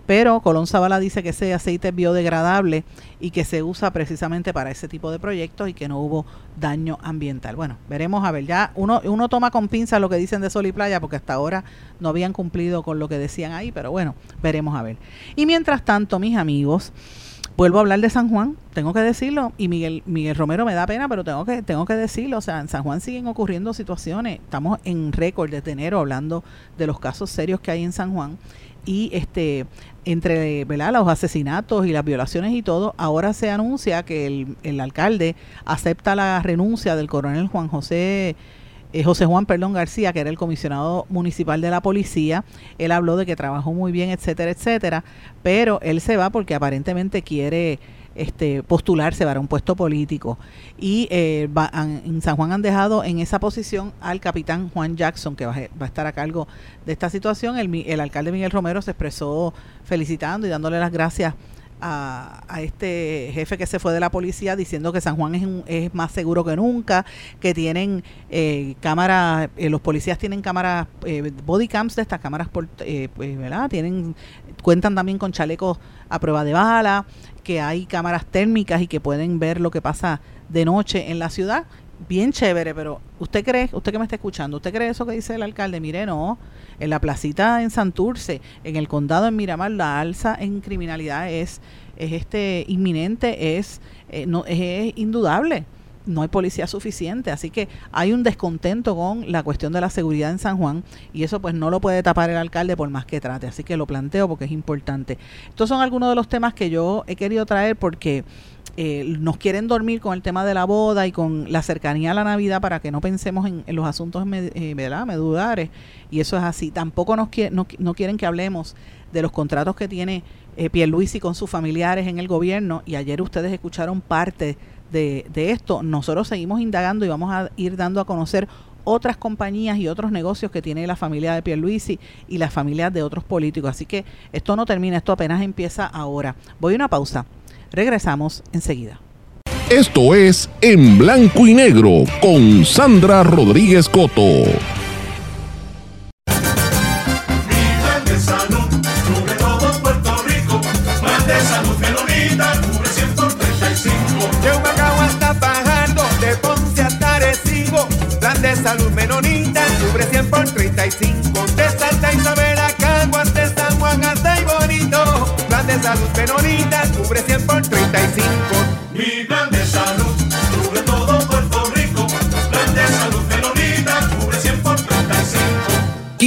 Pero Colón Zavala dice que ese aceite es biodegradable y que se usa precisamente para ese tipo de proyectos y que no hubo daño ambiental. Bueno, veremos a ver. Ya uno, uno toma con pinza lo que dicen de Sol y Playa porque hasta ahora no habían cumplido con lo que decían ahí, pero bueno, veremos a ver. Y mientras tanto, mis amigos, vuelvo a hablar de San Juan, tengo que decirlo, y Miguel, Miguel Romero me da pena, pero tengo que, tengo que decirlo, o sea, en San Juan siguen ocurriendo situaciones, estamos en récord desde enero hablando de los casos serios que hay en San Juan, y este entre ¿verdad? los asesinatos y las violaciones y todo, ahora se anuncia que el, el alcalde acepta la renuncia del coronel Juan José eh, José Juan Perdón García, que era el comisionado municipal de la policía, él habló de que trabajó muy bien, etcétera, etcétera, pero él se va porque aparentemente quiere este, postularse para un puesto político. Y eh, en San Juan han dejado en esa posición al capitán Juan Jackson, que va, a estar a cargo de esta situación. El, el alcalde Miguel Romero se expresó felicitando y dándole las gracias a, este jefe que se fue de la policía diciendo que San Juan es, es más seguro que nunca, que tienen eh, cámaras, eh, los policías tienen cámaras, eh, body cams de estas cámaras, por, pues, ¿verdad? Tienen, cuentan también con chalecos a prueba de bala, que hay cámaras térmicas y que pueden ver lo que pasa de noche en la ciudad. Bien chévere, pero ¿usted cree, usted que me está escuchando, usted cree eso que dice el alcalde? Mire, no, en la placita en Santurce, en el condado en Miramar, la alza en criminalidad es, es este inminente, es, eh, no, es, indudable no hay policía suficiente, así que hay un descontento con la cuestión de la seguridad en San Juan y eso pues no lo puede tapar el alcalde por más que trate, así que lo planteo porque es importante. Estos son algunos de los temas que yo he querido traer porque eh, nos quieren dormir con el tema de la boda y con la cercanía a la Navidad para que no pensemos en, los asuntos eh, ¿verdad? medulares. Y eso es así. Tampoco nos no, no, quieren que hablemos de los contratos que tiene eh, Pierluisi con sus familiares en el gobierno. Y ayer ustedes escucharon parte de, de esto. Nosotros seguimos indagando y vamos a ir dando a conocer otras compañías y otros negocios que tiene la familia de Pierluisi y las familias de otros políticos. Así que esto no termina, esto apenas empieza ahora. Voy a una pausa. Regresamos enseguida. Esto es En Blanco y Negro con Sandra Rodríguez Coto.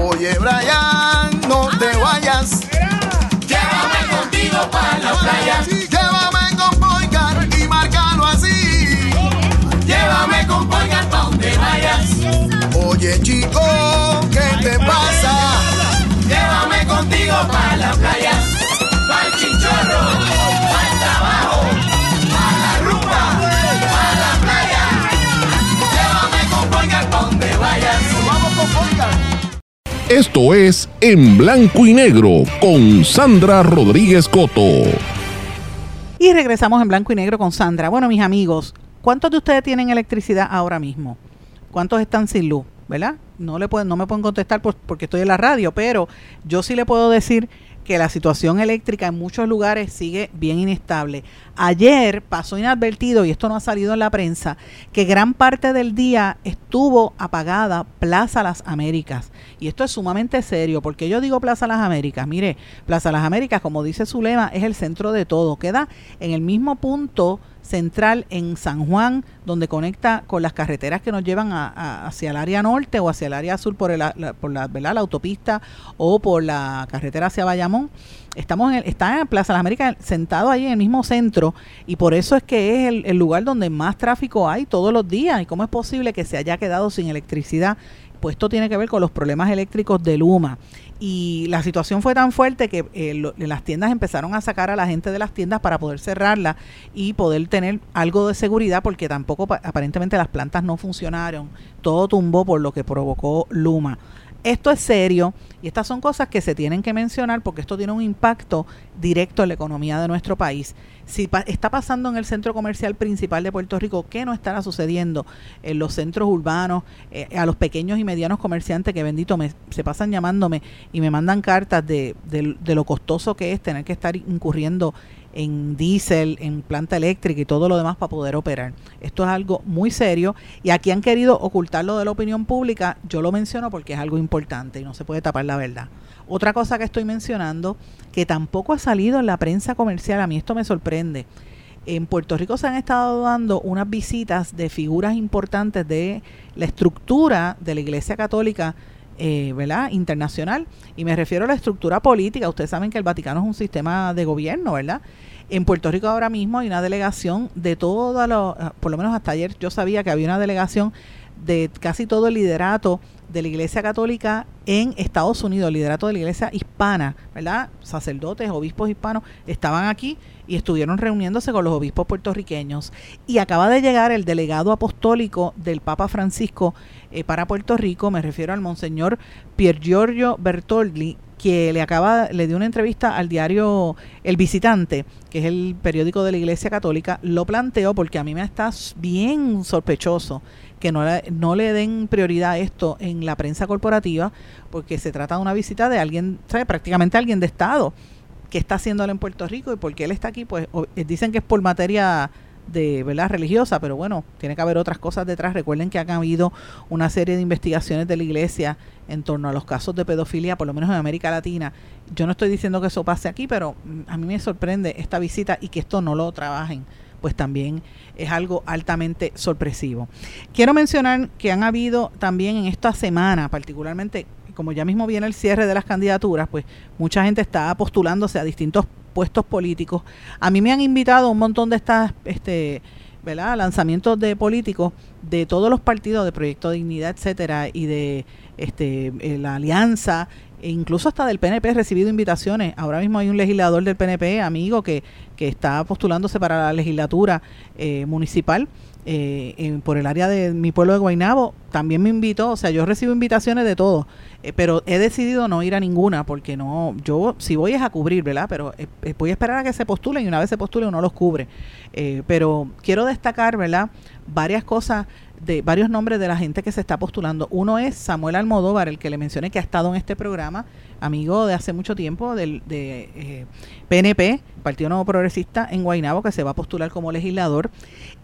Oye, Brian, Esto es En Blanco y Negro con Sandra Rodríguez Coto. Y regresamos en blanco y negro con Sandra. Bueno, mis amigos, ¿cuántos de ustedes tienen electricidad ahora mismo? ¿Cuántos están sin luz? ¿Verdad? No, le pueden, no me pueden contestar por- porque estoy en la radio, pero yo sí le puedo decir que la situación eléctrica en muchos lugares sigue bien inestable. Ayer pasó inadvertido, y esto no ha salido en la prensa, que gran parte del día estuvo apagada Plaza Las Américas. Y esto es sumamente serio, porque yo digo Plaza Las Américas. Mire, Plaza Las Américas, como dice su lema, es el centro de todo. Queda en el mismo punto central en San Juan, donde conecta con las carreteras que nos llevan a- a- hacia el área norte o hacia el área sur por, la, ¿verdad? la autopista o por la carretera hacia Bayamón. Estamos en está en Plaza Las Américas sentado ahí en el mismo centro y por eso es que es el, el lugar donde más tráfico hay todos los días. ¿Y cómo es posible que se haya quedado sin electricidad? Pues esto tiene que ver con los problemas eléctricos de Luma. Y la situación fue tan fuerte que eh, lo- las tiendas empezaron a sacar a la gente de las tiendas para poder cerrarla y poder tener algo de seguridad porque tampoco pa- aparentemente las plantas no funcionaron. Todo tumbó por lo que provocó Luma. Esto es serio Y estas son cosas que se tienen que mencionar porque esto tiene un impacto directo en la economía de nuestro país. Si está pasando en el centro comercial principal de Puerto Rico, ¿qué no estará sucediendo en los centros urbanos, eh, a los pequeños y medianos comerciantes que bendito me, se pasan llamándome y me mandan cartas de, de lo costoso que es tener que estar incurriendo en diésel, en planta eléctrica y todo lo demás para poder operar. Esto es algo muy serio y aquí han querido ocultarlo de la opinión pública. Yo lo menciono porque es algo importante y no se puede tapar la verdad. Otra cosa que estoy mencionando, que tampoco ha salido en la prensa comercial, a mí esto me sorprende. En Puerto Rico se han estado dando unas visitas de figuras importantes de la estructura de la Iglesia Católica eh, ¿verdad? internacional y me refiero a la estructura política. Ustedes saben que el Vaticano es un sistema de gobierno, ¿verdad? En Puerto Rico ahora mismo hay una delegación de todo los, por lo menos hasta ayer yo sabía que había una delegación de casi todo el liderato de la Iglesia Católica en Estados Unidos, el liderato de la Iglesia hispana, ¿verdad? Sacerdotes, obispos hispanos estaban aquí y estuvieron reuniéndose con los obispos puertorriqueños. Y acaba de llegar el delegado apostólico del Papa Francisco eh, para Puerto Rico, me refiero al Monseñor Pier Giorgio Bertoldi, que le acaba, le dio una entrevista al diario El Visitante, que es el periódico de la Iglesia Católica, lo planteó porque a mí me está bien sospechoso que no le, no le den prioridad a esto en la prensa corporativa, porque se trata de una visita de alguien, ¿sabe? prácticamente alguien de Estado que está haciéndolo en Puerto Rico y porque él está aquí, pues eh, dicen que es por materia de verdad religiosa, pero bueno, tiene que haber otras cosas detrás. Recuerden que han habido una serie de investigaciones de la iglesia en torno a los casos de pedofilia, por lo menos en América Latina. Yo no estoy diciendo que eso pase aquí, pero mm, a mí me sorprende esta visita y que esto no lo trabajen pues también es algo altamente sorpresivo. Quiero mencionar que han habido también en esta semana, particularmente como ya mismo viene el cierre de las candidaturas, pues mucha gente está postulándose a distintos puestos políticos. A mí me han invitado un montón de estas este, ¿verdad? lanzamientos de políticos de todos los partidos de Proyecto Dignidad, etcétera, y de este, eh, la Alianza, e incluso hasta del PNP he recibido invitaciones. Ahora mismo hay un legislador del PNP, amigo, que, que está postulándose para la legislatura eh, municipal eh, por el área de mi pueblo de Guaynabo, también me invitó, o sea, yo recibo invitaciones de todo, eh, pero he decidido no ir a ninguna porque no, yo si voy es a cubrir, ¿verdad? Pero eh, voy a esperar a que se postulen y una vez se postulen uno los cubre. pero quiero destacar, ¿verdad? Varias cosas de varios nombres de la gente que se está postulando. Uno es Samuel Almodóvar, el que le mencioné que ha estado en este programa, amigo de hace mucho tiempo del de PNP, eh, Partido Nuevo Progresista en Guaynabo, que se va a postular como legislador.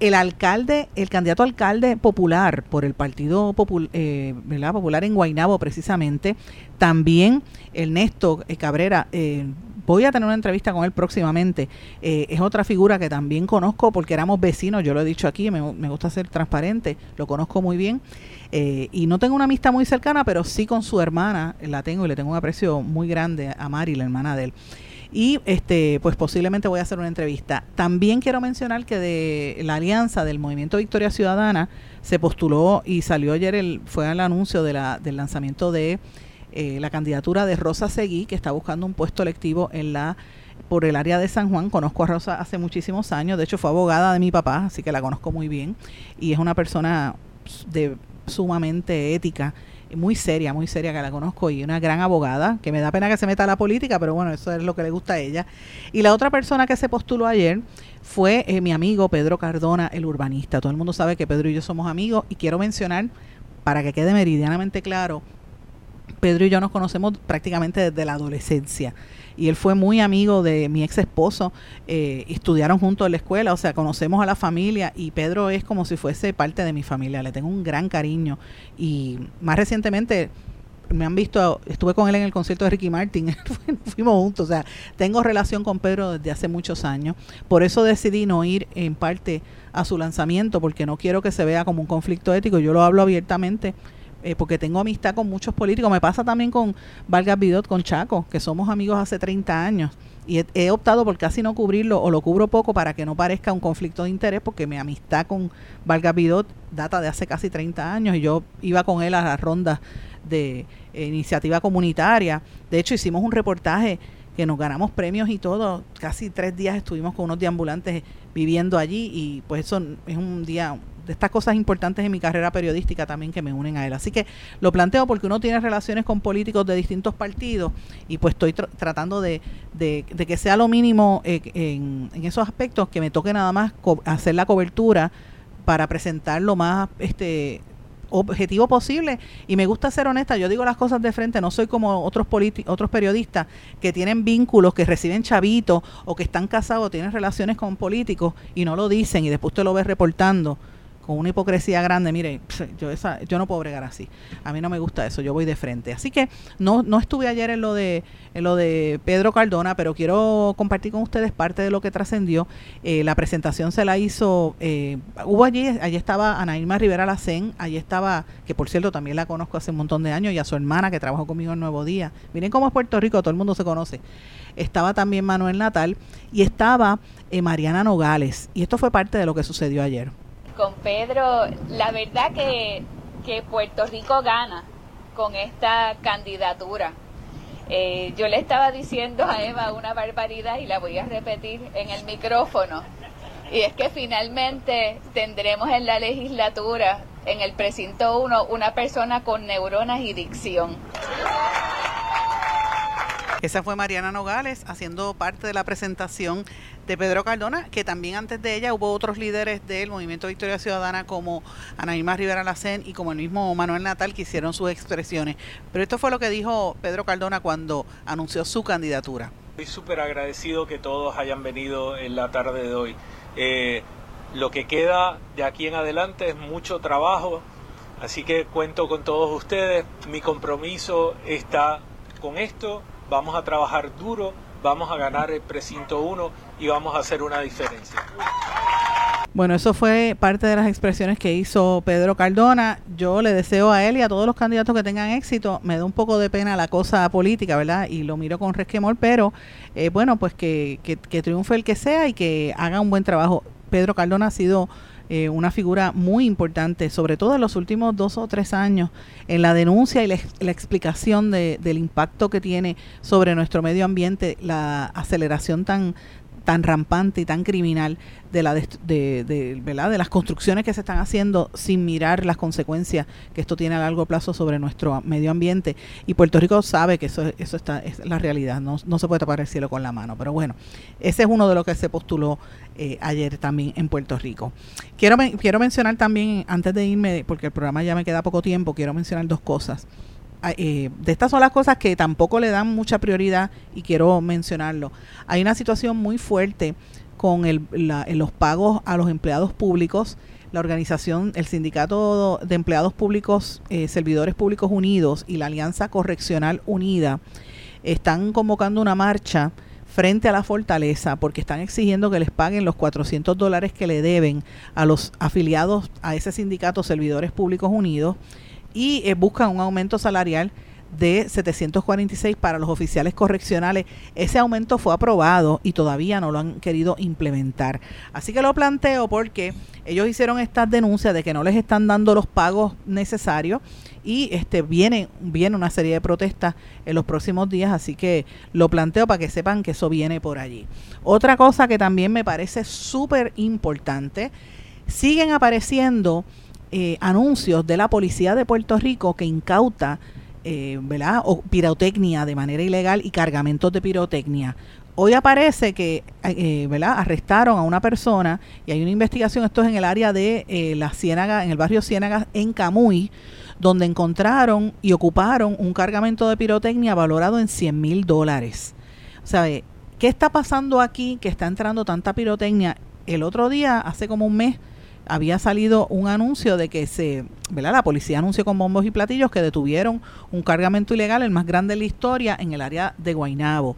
El alcalde, el candidato alcalde popular por el Partido eh, Popular en Guaynabo, precisamente, también Ernesto Cabrera, eh, voy a tener una entrevista con él próximamente. Eh, es otra figura que también conozco porque éramos vecinos, yo lo he dicho aquí, me, gusta ser transparente, lo conozco muy bien. Eh, y no tengo una amistad muy cercana, pero sí con su hermana la tengo y le tengo un aprecio muy grande a Mari, la hermana de él. Y este, pues posiblemente voy a hacer una entrevista. También quiero mencionar que de la alianza del Movimiento Victoria Ciudadana se postuló y salió ayer el, fue el anuncio de la, del lanzamiento de eh, la candidatura de Rosa Seguí, que está buscando un puesto electivo en la por el área de San Juan. Conozco a Rosa hace muchísimos años, de hecho fue abogada de mi papá, así que la conozco muy bien y es una persona de sumamente ética, muy seria, muy seria que la conozco y una gran abogada, que me da pena que se meta a la política, pero bueno, eso es lo que le gusta a ella. Y la otra persona que se postuló ayer fue eh, mi amigo Pedro Cardona, el urbanista. Todo el mundo sabe que Pedro y yo somos amigos y quiero mencionar, para que quede meridianamente claro, Pedro y yo nos conocemos prácticamente desde la adolescencia. Y él fue muy amigo de mi ex esposo, eh, estudiaron juntos en la escuela, o sea, conocemos a la familia y Pedro es como si fuese parte de mi familia, le tengo un gran cariño. Y más recientemente me han visto, estuve con él en el concierto de Ricky Martin, fuimos juntos, o sea, tengo relación con Pedro desde hace muchos años, por eso decidí no ir en parte a su lanzamiento, porque no quiero que se vea como un conflicto ético, yo lo hablo abiertamente eh, porque tengo amistad con muchos políticos. Me pasa también con Vargas Vidot, con Chaco, que somos amigos hace 30 años. Y he, optado por casi no cubrirlo o lo cubro poco para que no parezca un conflicto de interés, porque mi amistad con Vargas Vidot data de hace casi 30 años y yo iba con él a las rondas de eh, iniciativa comunitaria. De hecho, hicimos un reportaje que nos ganamos premios y todo. Casi tres días estuvimos con unos deambulantes viviendo allí y pues eso es un día de estas cosas importantes en mi carrera periodística también que me unen a él. Así que lo planteo porque uno tiene relaciones con políticos de distintos partidos y pues estoy tratando de, de, que sea lo mínimo eh, en, en, esos aspectos, que me toque nada más hacer la cobertura para presentar lo más este objetivo posible y me gusta ser honesta, yo digo las cosas de frente, no soy como otros otros periodistas que tienen vínculos, que reciben chavitos o que están casados, tienen relaciones con políticos y no lo dicen y después usted lo ve reportando con una hipocresía grande, mire, yo esa, yo no puedo bregar así. A mí no me gusta eso, yo voy de frente. Así que no, no estuve ayer en lo de en lo de Pedro Cardona, pero quiero compartir con ustedes parte de lo que trascendió. Eh, la presentación se la hizo, eh, hubo allí, allí estaba Ana Irma Rivera Lacén, allí estaba, que por cierto también la conozco hace un montón de años, y a su hermana que trabajó conmigo en Nuevo Día. Miren cómo es Puerto Rico, todo el mundo se conoce. Estaba también Manuel Natal y estaba eh, Mariana Nogales. Y esto fue parte de lo que sucedió ayer con Pedro, la verdad que, Puerto Rico gana con esta candidatura. Eh, yo le estaba diciendo a Eva una barbaridad y la voy a repetir en el micrófono. Y es que finalmente tendremos en la legislatura, en el precinto 1, una persona con neuronas y dicción. Esa fue Mariana Nogales haciendo parte de la presentación de Pedro Cardona, que también antes de ella hubo otros líderes del Movimiento Victoria Ciudadana como Anaíma Rivera Lacén y como el mismo Manuel Natal que hicieron sus expresiones. Pero esto fue lo que dijo Pedro Cardona cuando anunció su candidatura. Estoy súper agradecido que todos hayan venido en la tarde de hoy. Eh, lo que queda de aquí en adelante es mucho trabajo, así que cuento con todos ustedes. Mi compromiso está con esto vamos a trabajar duro, vamos a ganar el precinto 1 y vamos a hacer una diferencia. Bueno, eso fue parte de las expresiones que hizo Pedro Cardona. Yo le deseo a él y a todos los candidatos que tengan éxito. Me da un poco de pena la cosa política, ¿verdad? Y lo miro con resquemor, pero eh, bueno, pues que, que, que triunfe el que sea y que haga un buen trabajo. Pedro Cardona ha sido eh, una figura muy importante, sobre todo en los últimos dos o tres años, en la denuncia y la, explicación de, del impacto que tiene sobre nuestro medio ambiente la aceleración tan tan rampante y tan criminal de la de, de, ¿verdad? de las construcciones que se están haciendo sin mirar las consecuencias que esto tiene a largo plazo sobre nuestro medio ambiente. Y Puerto Rico sabe que eso eso está es la realidad. No, no se puede tapar el cielo con la mano. Pero bueno ese es uno de los que se postuló eh, ayer también en Puerto Rico. Quiero quiero mencionar también antes de irme porque el programa ya me queda poco tiempo quiero mencionar dos cosas eh, de estas son las cosas que tampoco le dan mucha prioridad y quiero mencionarlo. Hay una situación muy fuerte con el, los pagos a los empleados públicos. La organización, el Sindicato de Empleados Públicos, eh, Servidores Públicos Unidos y la Alianza Correccional Unida están convocando una marcha frente a la fortaleza porque están exigiendo que les paguen los 400 dólares que le deben a los afiliados a ese sindicato Servidores Públicos Unidos y eh, buscan un aumento salarial de 746 para los oficiales correccionales. Ese aumento fue aprobado y todavía no lo han querido implementar. Así que lo planteo porque ellos hicieron estas denuncias de que no les están dando los pagos necesarios y este viene viene una serie de protestas en los próximos días, así que lo planteo para que sepan que eso viene por allí. Otra cosa que también me parece súper importante, siguen apareciendo eh, anuncios de la policía de Puerto Rico que incauta eh, ¿verdad? O pirotecnia de manera ilegal y cargamentos de pirotecnia. Hoy aparece que eh, ¿verdad? arrestaron a una persona y hay una investigación, esto es en el área de eh, la Ciénaga, en el barrio Ciénaga, en Camuy, donde encontraron y ocuparon un cargamento de pirotecnia valorado en 100 mil dólares. Sea, ¿qué está pasando aquí que está entrando tanta pirotecnia? El otro día, hace como un mes, había salido un anuncio de que se, ¿verdad? La policía anunció con bombos y platillos que detuvieron un cargamento ilegal, el más grande de la historia, en el área de Guainabo.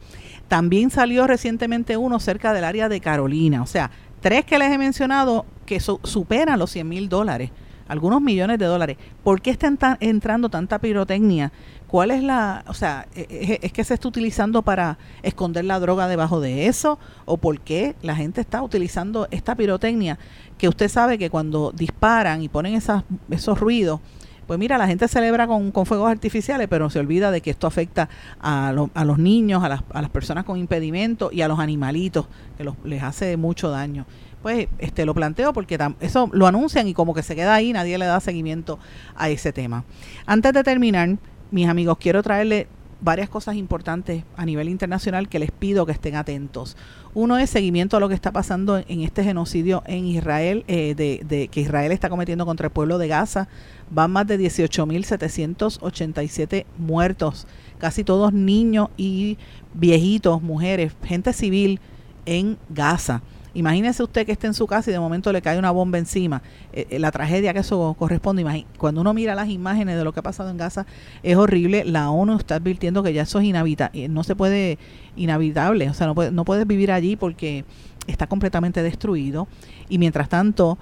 También salió recientemente uno cerca del área de Carolina. O sea, tres que les he mencionado que superan los 100 mil dólares, algunos millones de dólares. ¿Por qué está entrando tanta pirotecnia ¿Cuál es la, o sea, e, e, es, que se está utilizando para esconder la droga debajo de eso? ¿O por qué la gente está utilizando esta pirotecnia? Que usted sabe que cuando disparan y ponen esas, esos ruidos, pues mira, la gente celebra con, con fuegos artificiales, pero se olvida de que esto afecta a, a los niños, a las, a las personas con impedimento y a los animalitos, que los, les hace mucho daño pues este lo planteo porque eso lo anuncian y como que se queda ahí, nadie le da seguimiento a ese tema. Antes de terminar, mis amigos, quiero traerle varias cosas importantes a nivel internacional que les pido que estén atentos. Uno es seguimiento a lo que está pasando en este genocidio en Israel, eh, de, de, que Israel está cometiendo contra el pueblo de Gaza. Van más de 18.787 muertos, casi todos niños y viejitos, mujeres, gente civil en Gaza. Imagínese usted que esté en su casa y de momento le cae una bomba encima. Eh, eh, la tragedia que eso corresponde. Cuando uno mira las imágenes de lo que ha pasado en Gaza, es horrible. La ONU está advirtiendo que ya eso es inhabitable. Eh, no se puede, inhabitable. O sea, no, puede, no puedes vivir allí porque está completamente destruido. Y mientras tanto,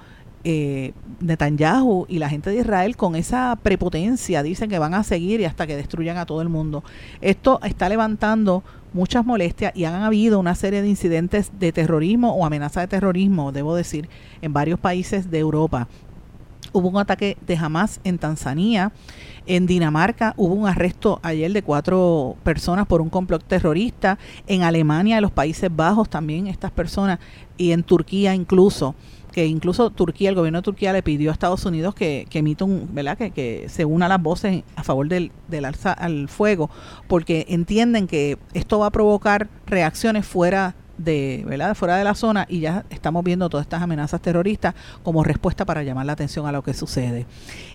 eh, Netanyahu y la gente de Israel con esa prepotencia dicen que van a seguir y hasta que destruyan a todo el mundo. Esto está levantando muchas molestias y han habido una serie de incidentes de terrorismo o amenaza de terrorismo, debo decir, en varios países de Europa. Hubo un ataque de Hamas en Tanzania. En Dinamarca hubo un arresto ayer de cuatro personas por un complot terrorista. En Alemania, en los Países Bajos también estas personas. Y en Turquía incluso que incluso Turquía, el gobierno de Turquía le pidió a Estados Unidos que, que emita un, ¿verdad? Que, que se una las voces a favor del, del alza al fuego, porque entienden que esto va a provocar reacciones fuera de, ¿verdad? fuera de la zona y ya estamos viendo todas estas amenazas terroristas como respuesta para llamar la atención a lo que sucede.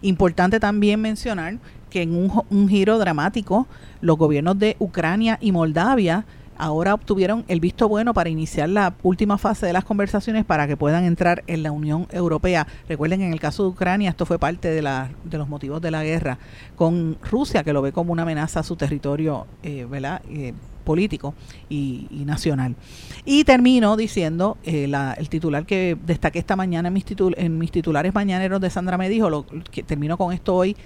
Importante también mencionar que en un, un giro dramático, los gobiernos de Ucrania y Moldavia ahora obtuvieron el visto bueno para iniciar la última fase de las conversaciones para que puedan entrar en la Unión Europea. Recuerden, en el caso de Ucrania, esto fue parte de, la, de los motivos de la guerra con Rusia, que lo ve como una amenaza a su territorio, eh, ¿verdad? Eh, político y, nacional. Y termino diciendo, eh, la, el titular que destaqué esta mañana en mis, en mis titulares mañaneros de Sandra me dijo, lo, que termino con esto hoy,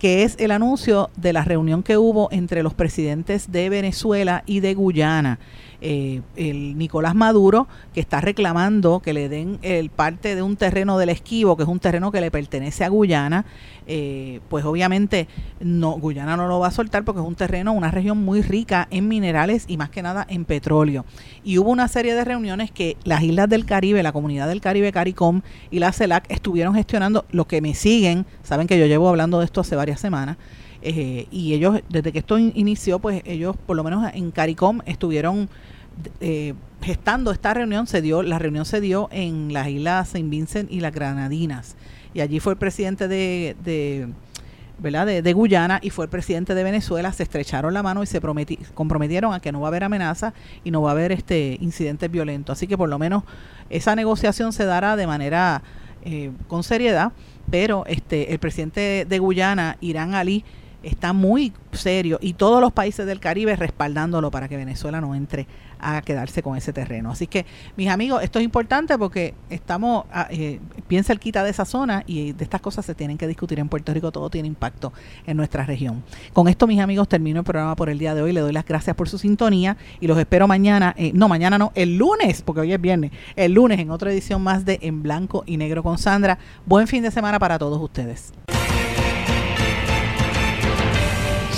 que es el anuncio de la reunión que hubo entre los presidentes de Venezuela y de Guyana. Eh, el Nicolás Maduro, que está reclamando que le den el parte de un terreno del esquivo, que es un terreno que le pertenece a Guyana, eh, pues obviamente no, Guyana no lo va a soltar porque es un terreno, una región muy rica en minerales y más que nada en petróleo. Y hubo una serie de reuniones que las islas del Caribe, la comunidad del Caribe, CARICOM y la CELAC estuvieron gestionando, los que me siguen, saben que yo llevo hablando de esto hace varias semanas, eh, y ellos, desde que esto inició, pues ellos, por lo menos en CARICOM, estuvieron eh, gestando esta reunión. Se dio, la reunión se dio en las islas Saint Vincent y las Granadinas. Y allí fue el presidente de, de ¿verdad? De, Guyana y fue el presidente de Venezuela, se estrecharon la mano y se comprometieron a que no va a haber amenaza y no va a haber este incidentes violentos. Así que por lo menos esa negociación se dará de manera eh, con seriedad, pero este el presidente de Guyana, Irán Ali, está muy serio y todos los países del Caribe respaldándolo para que Venezuela no entre a quedarse con ese terreno. Así que, mis amigos, esto es importante porque estamos ah, eh, bien cerquita de esa zona y de estas cosas se tienen que discutir en Puerto Rico, todo tiene impacto en nuestra región. Con esto, mis amigos, termino el programa por el día de hoy. Le doy las gracias por su sintonía y los espero mañana, eh, no, mañana no, el lunes, porque hoy es viernes, el lunes en otra edición más de En Blanco y Negro con Sandra. Buen fin de semana para todos ustedes.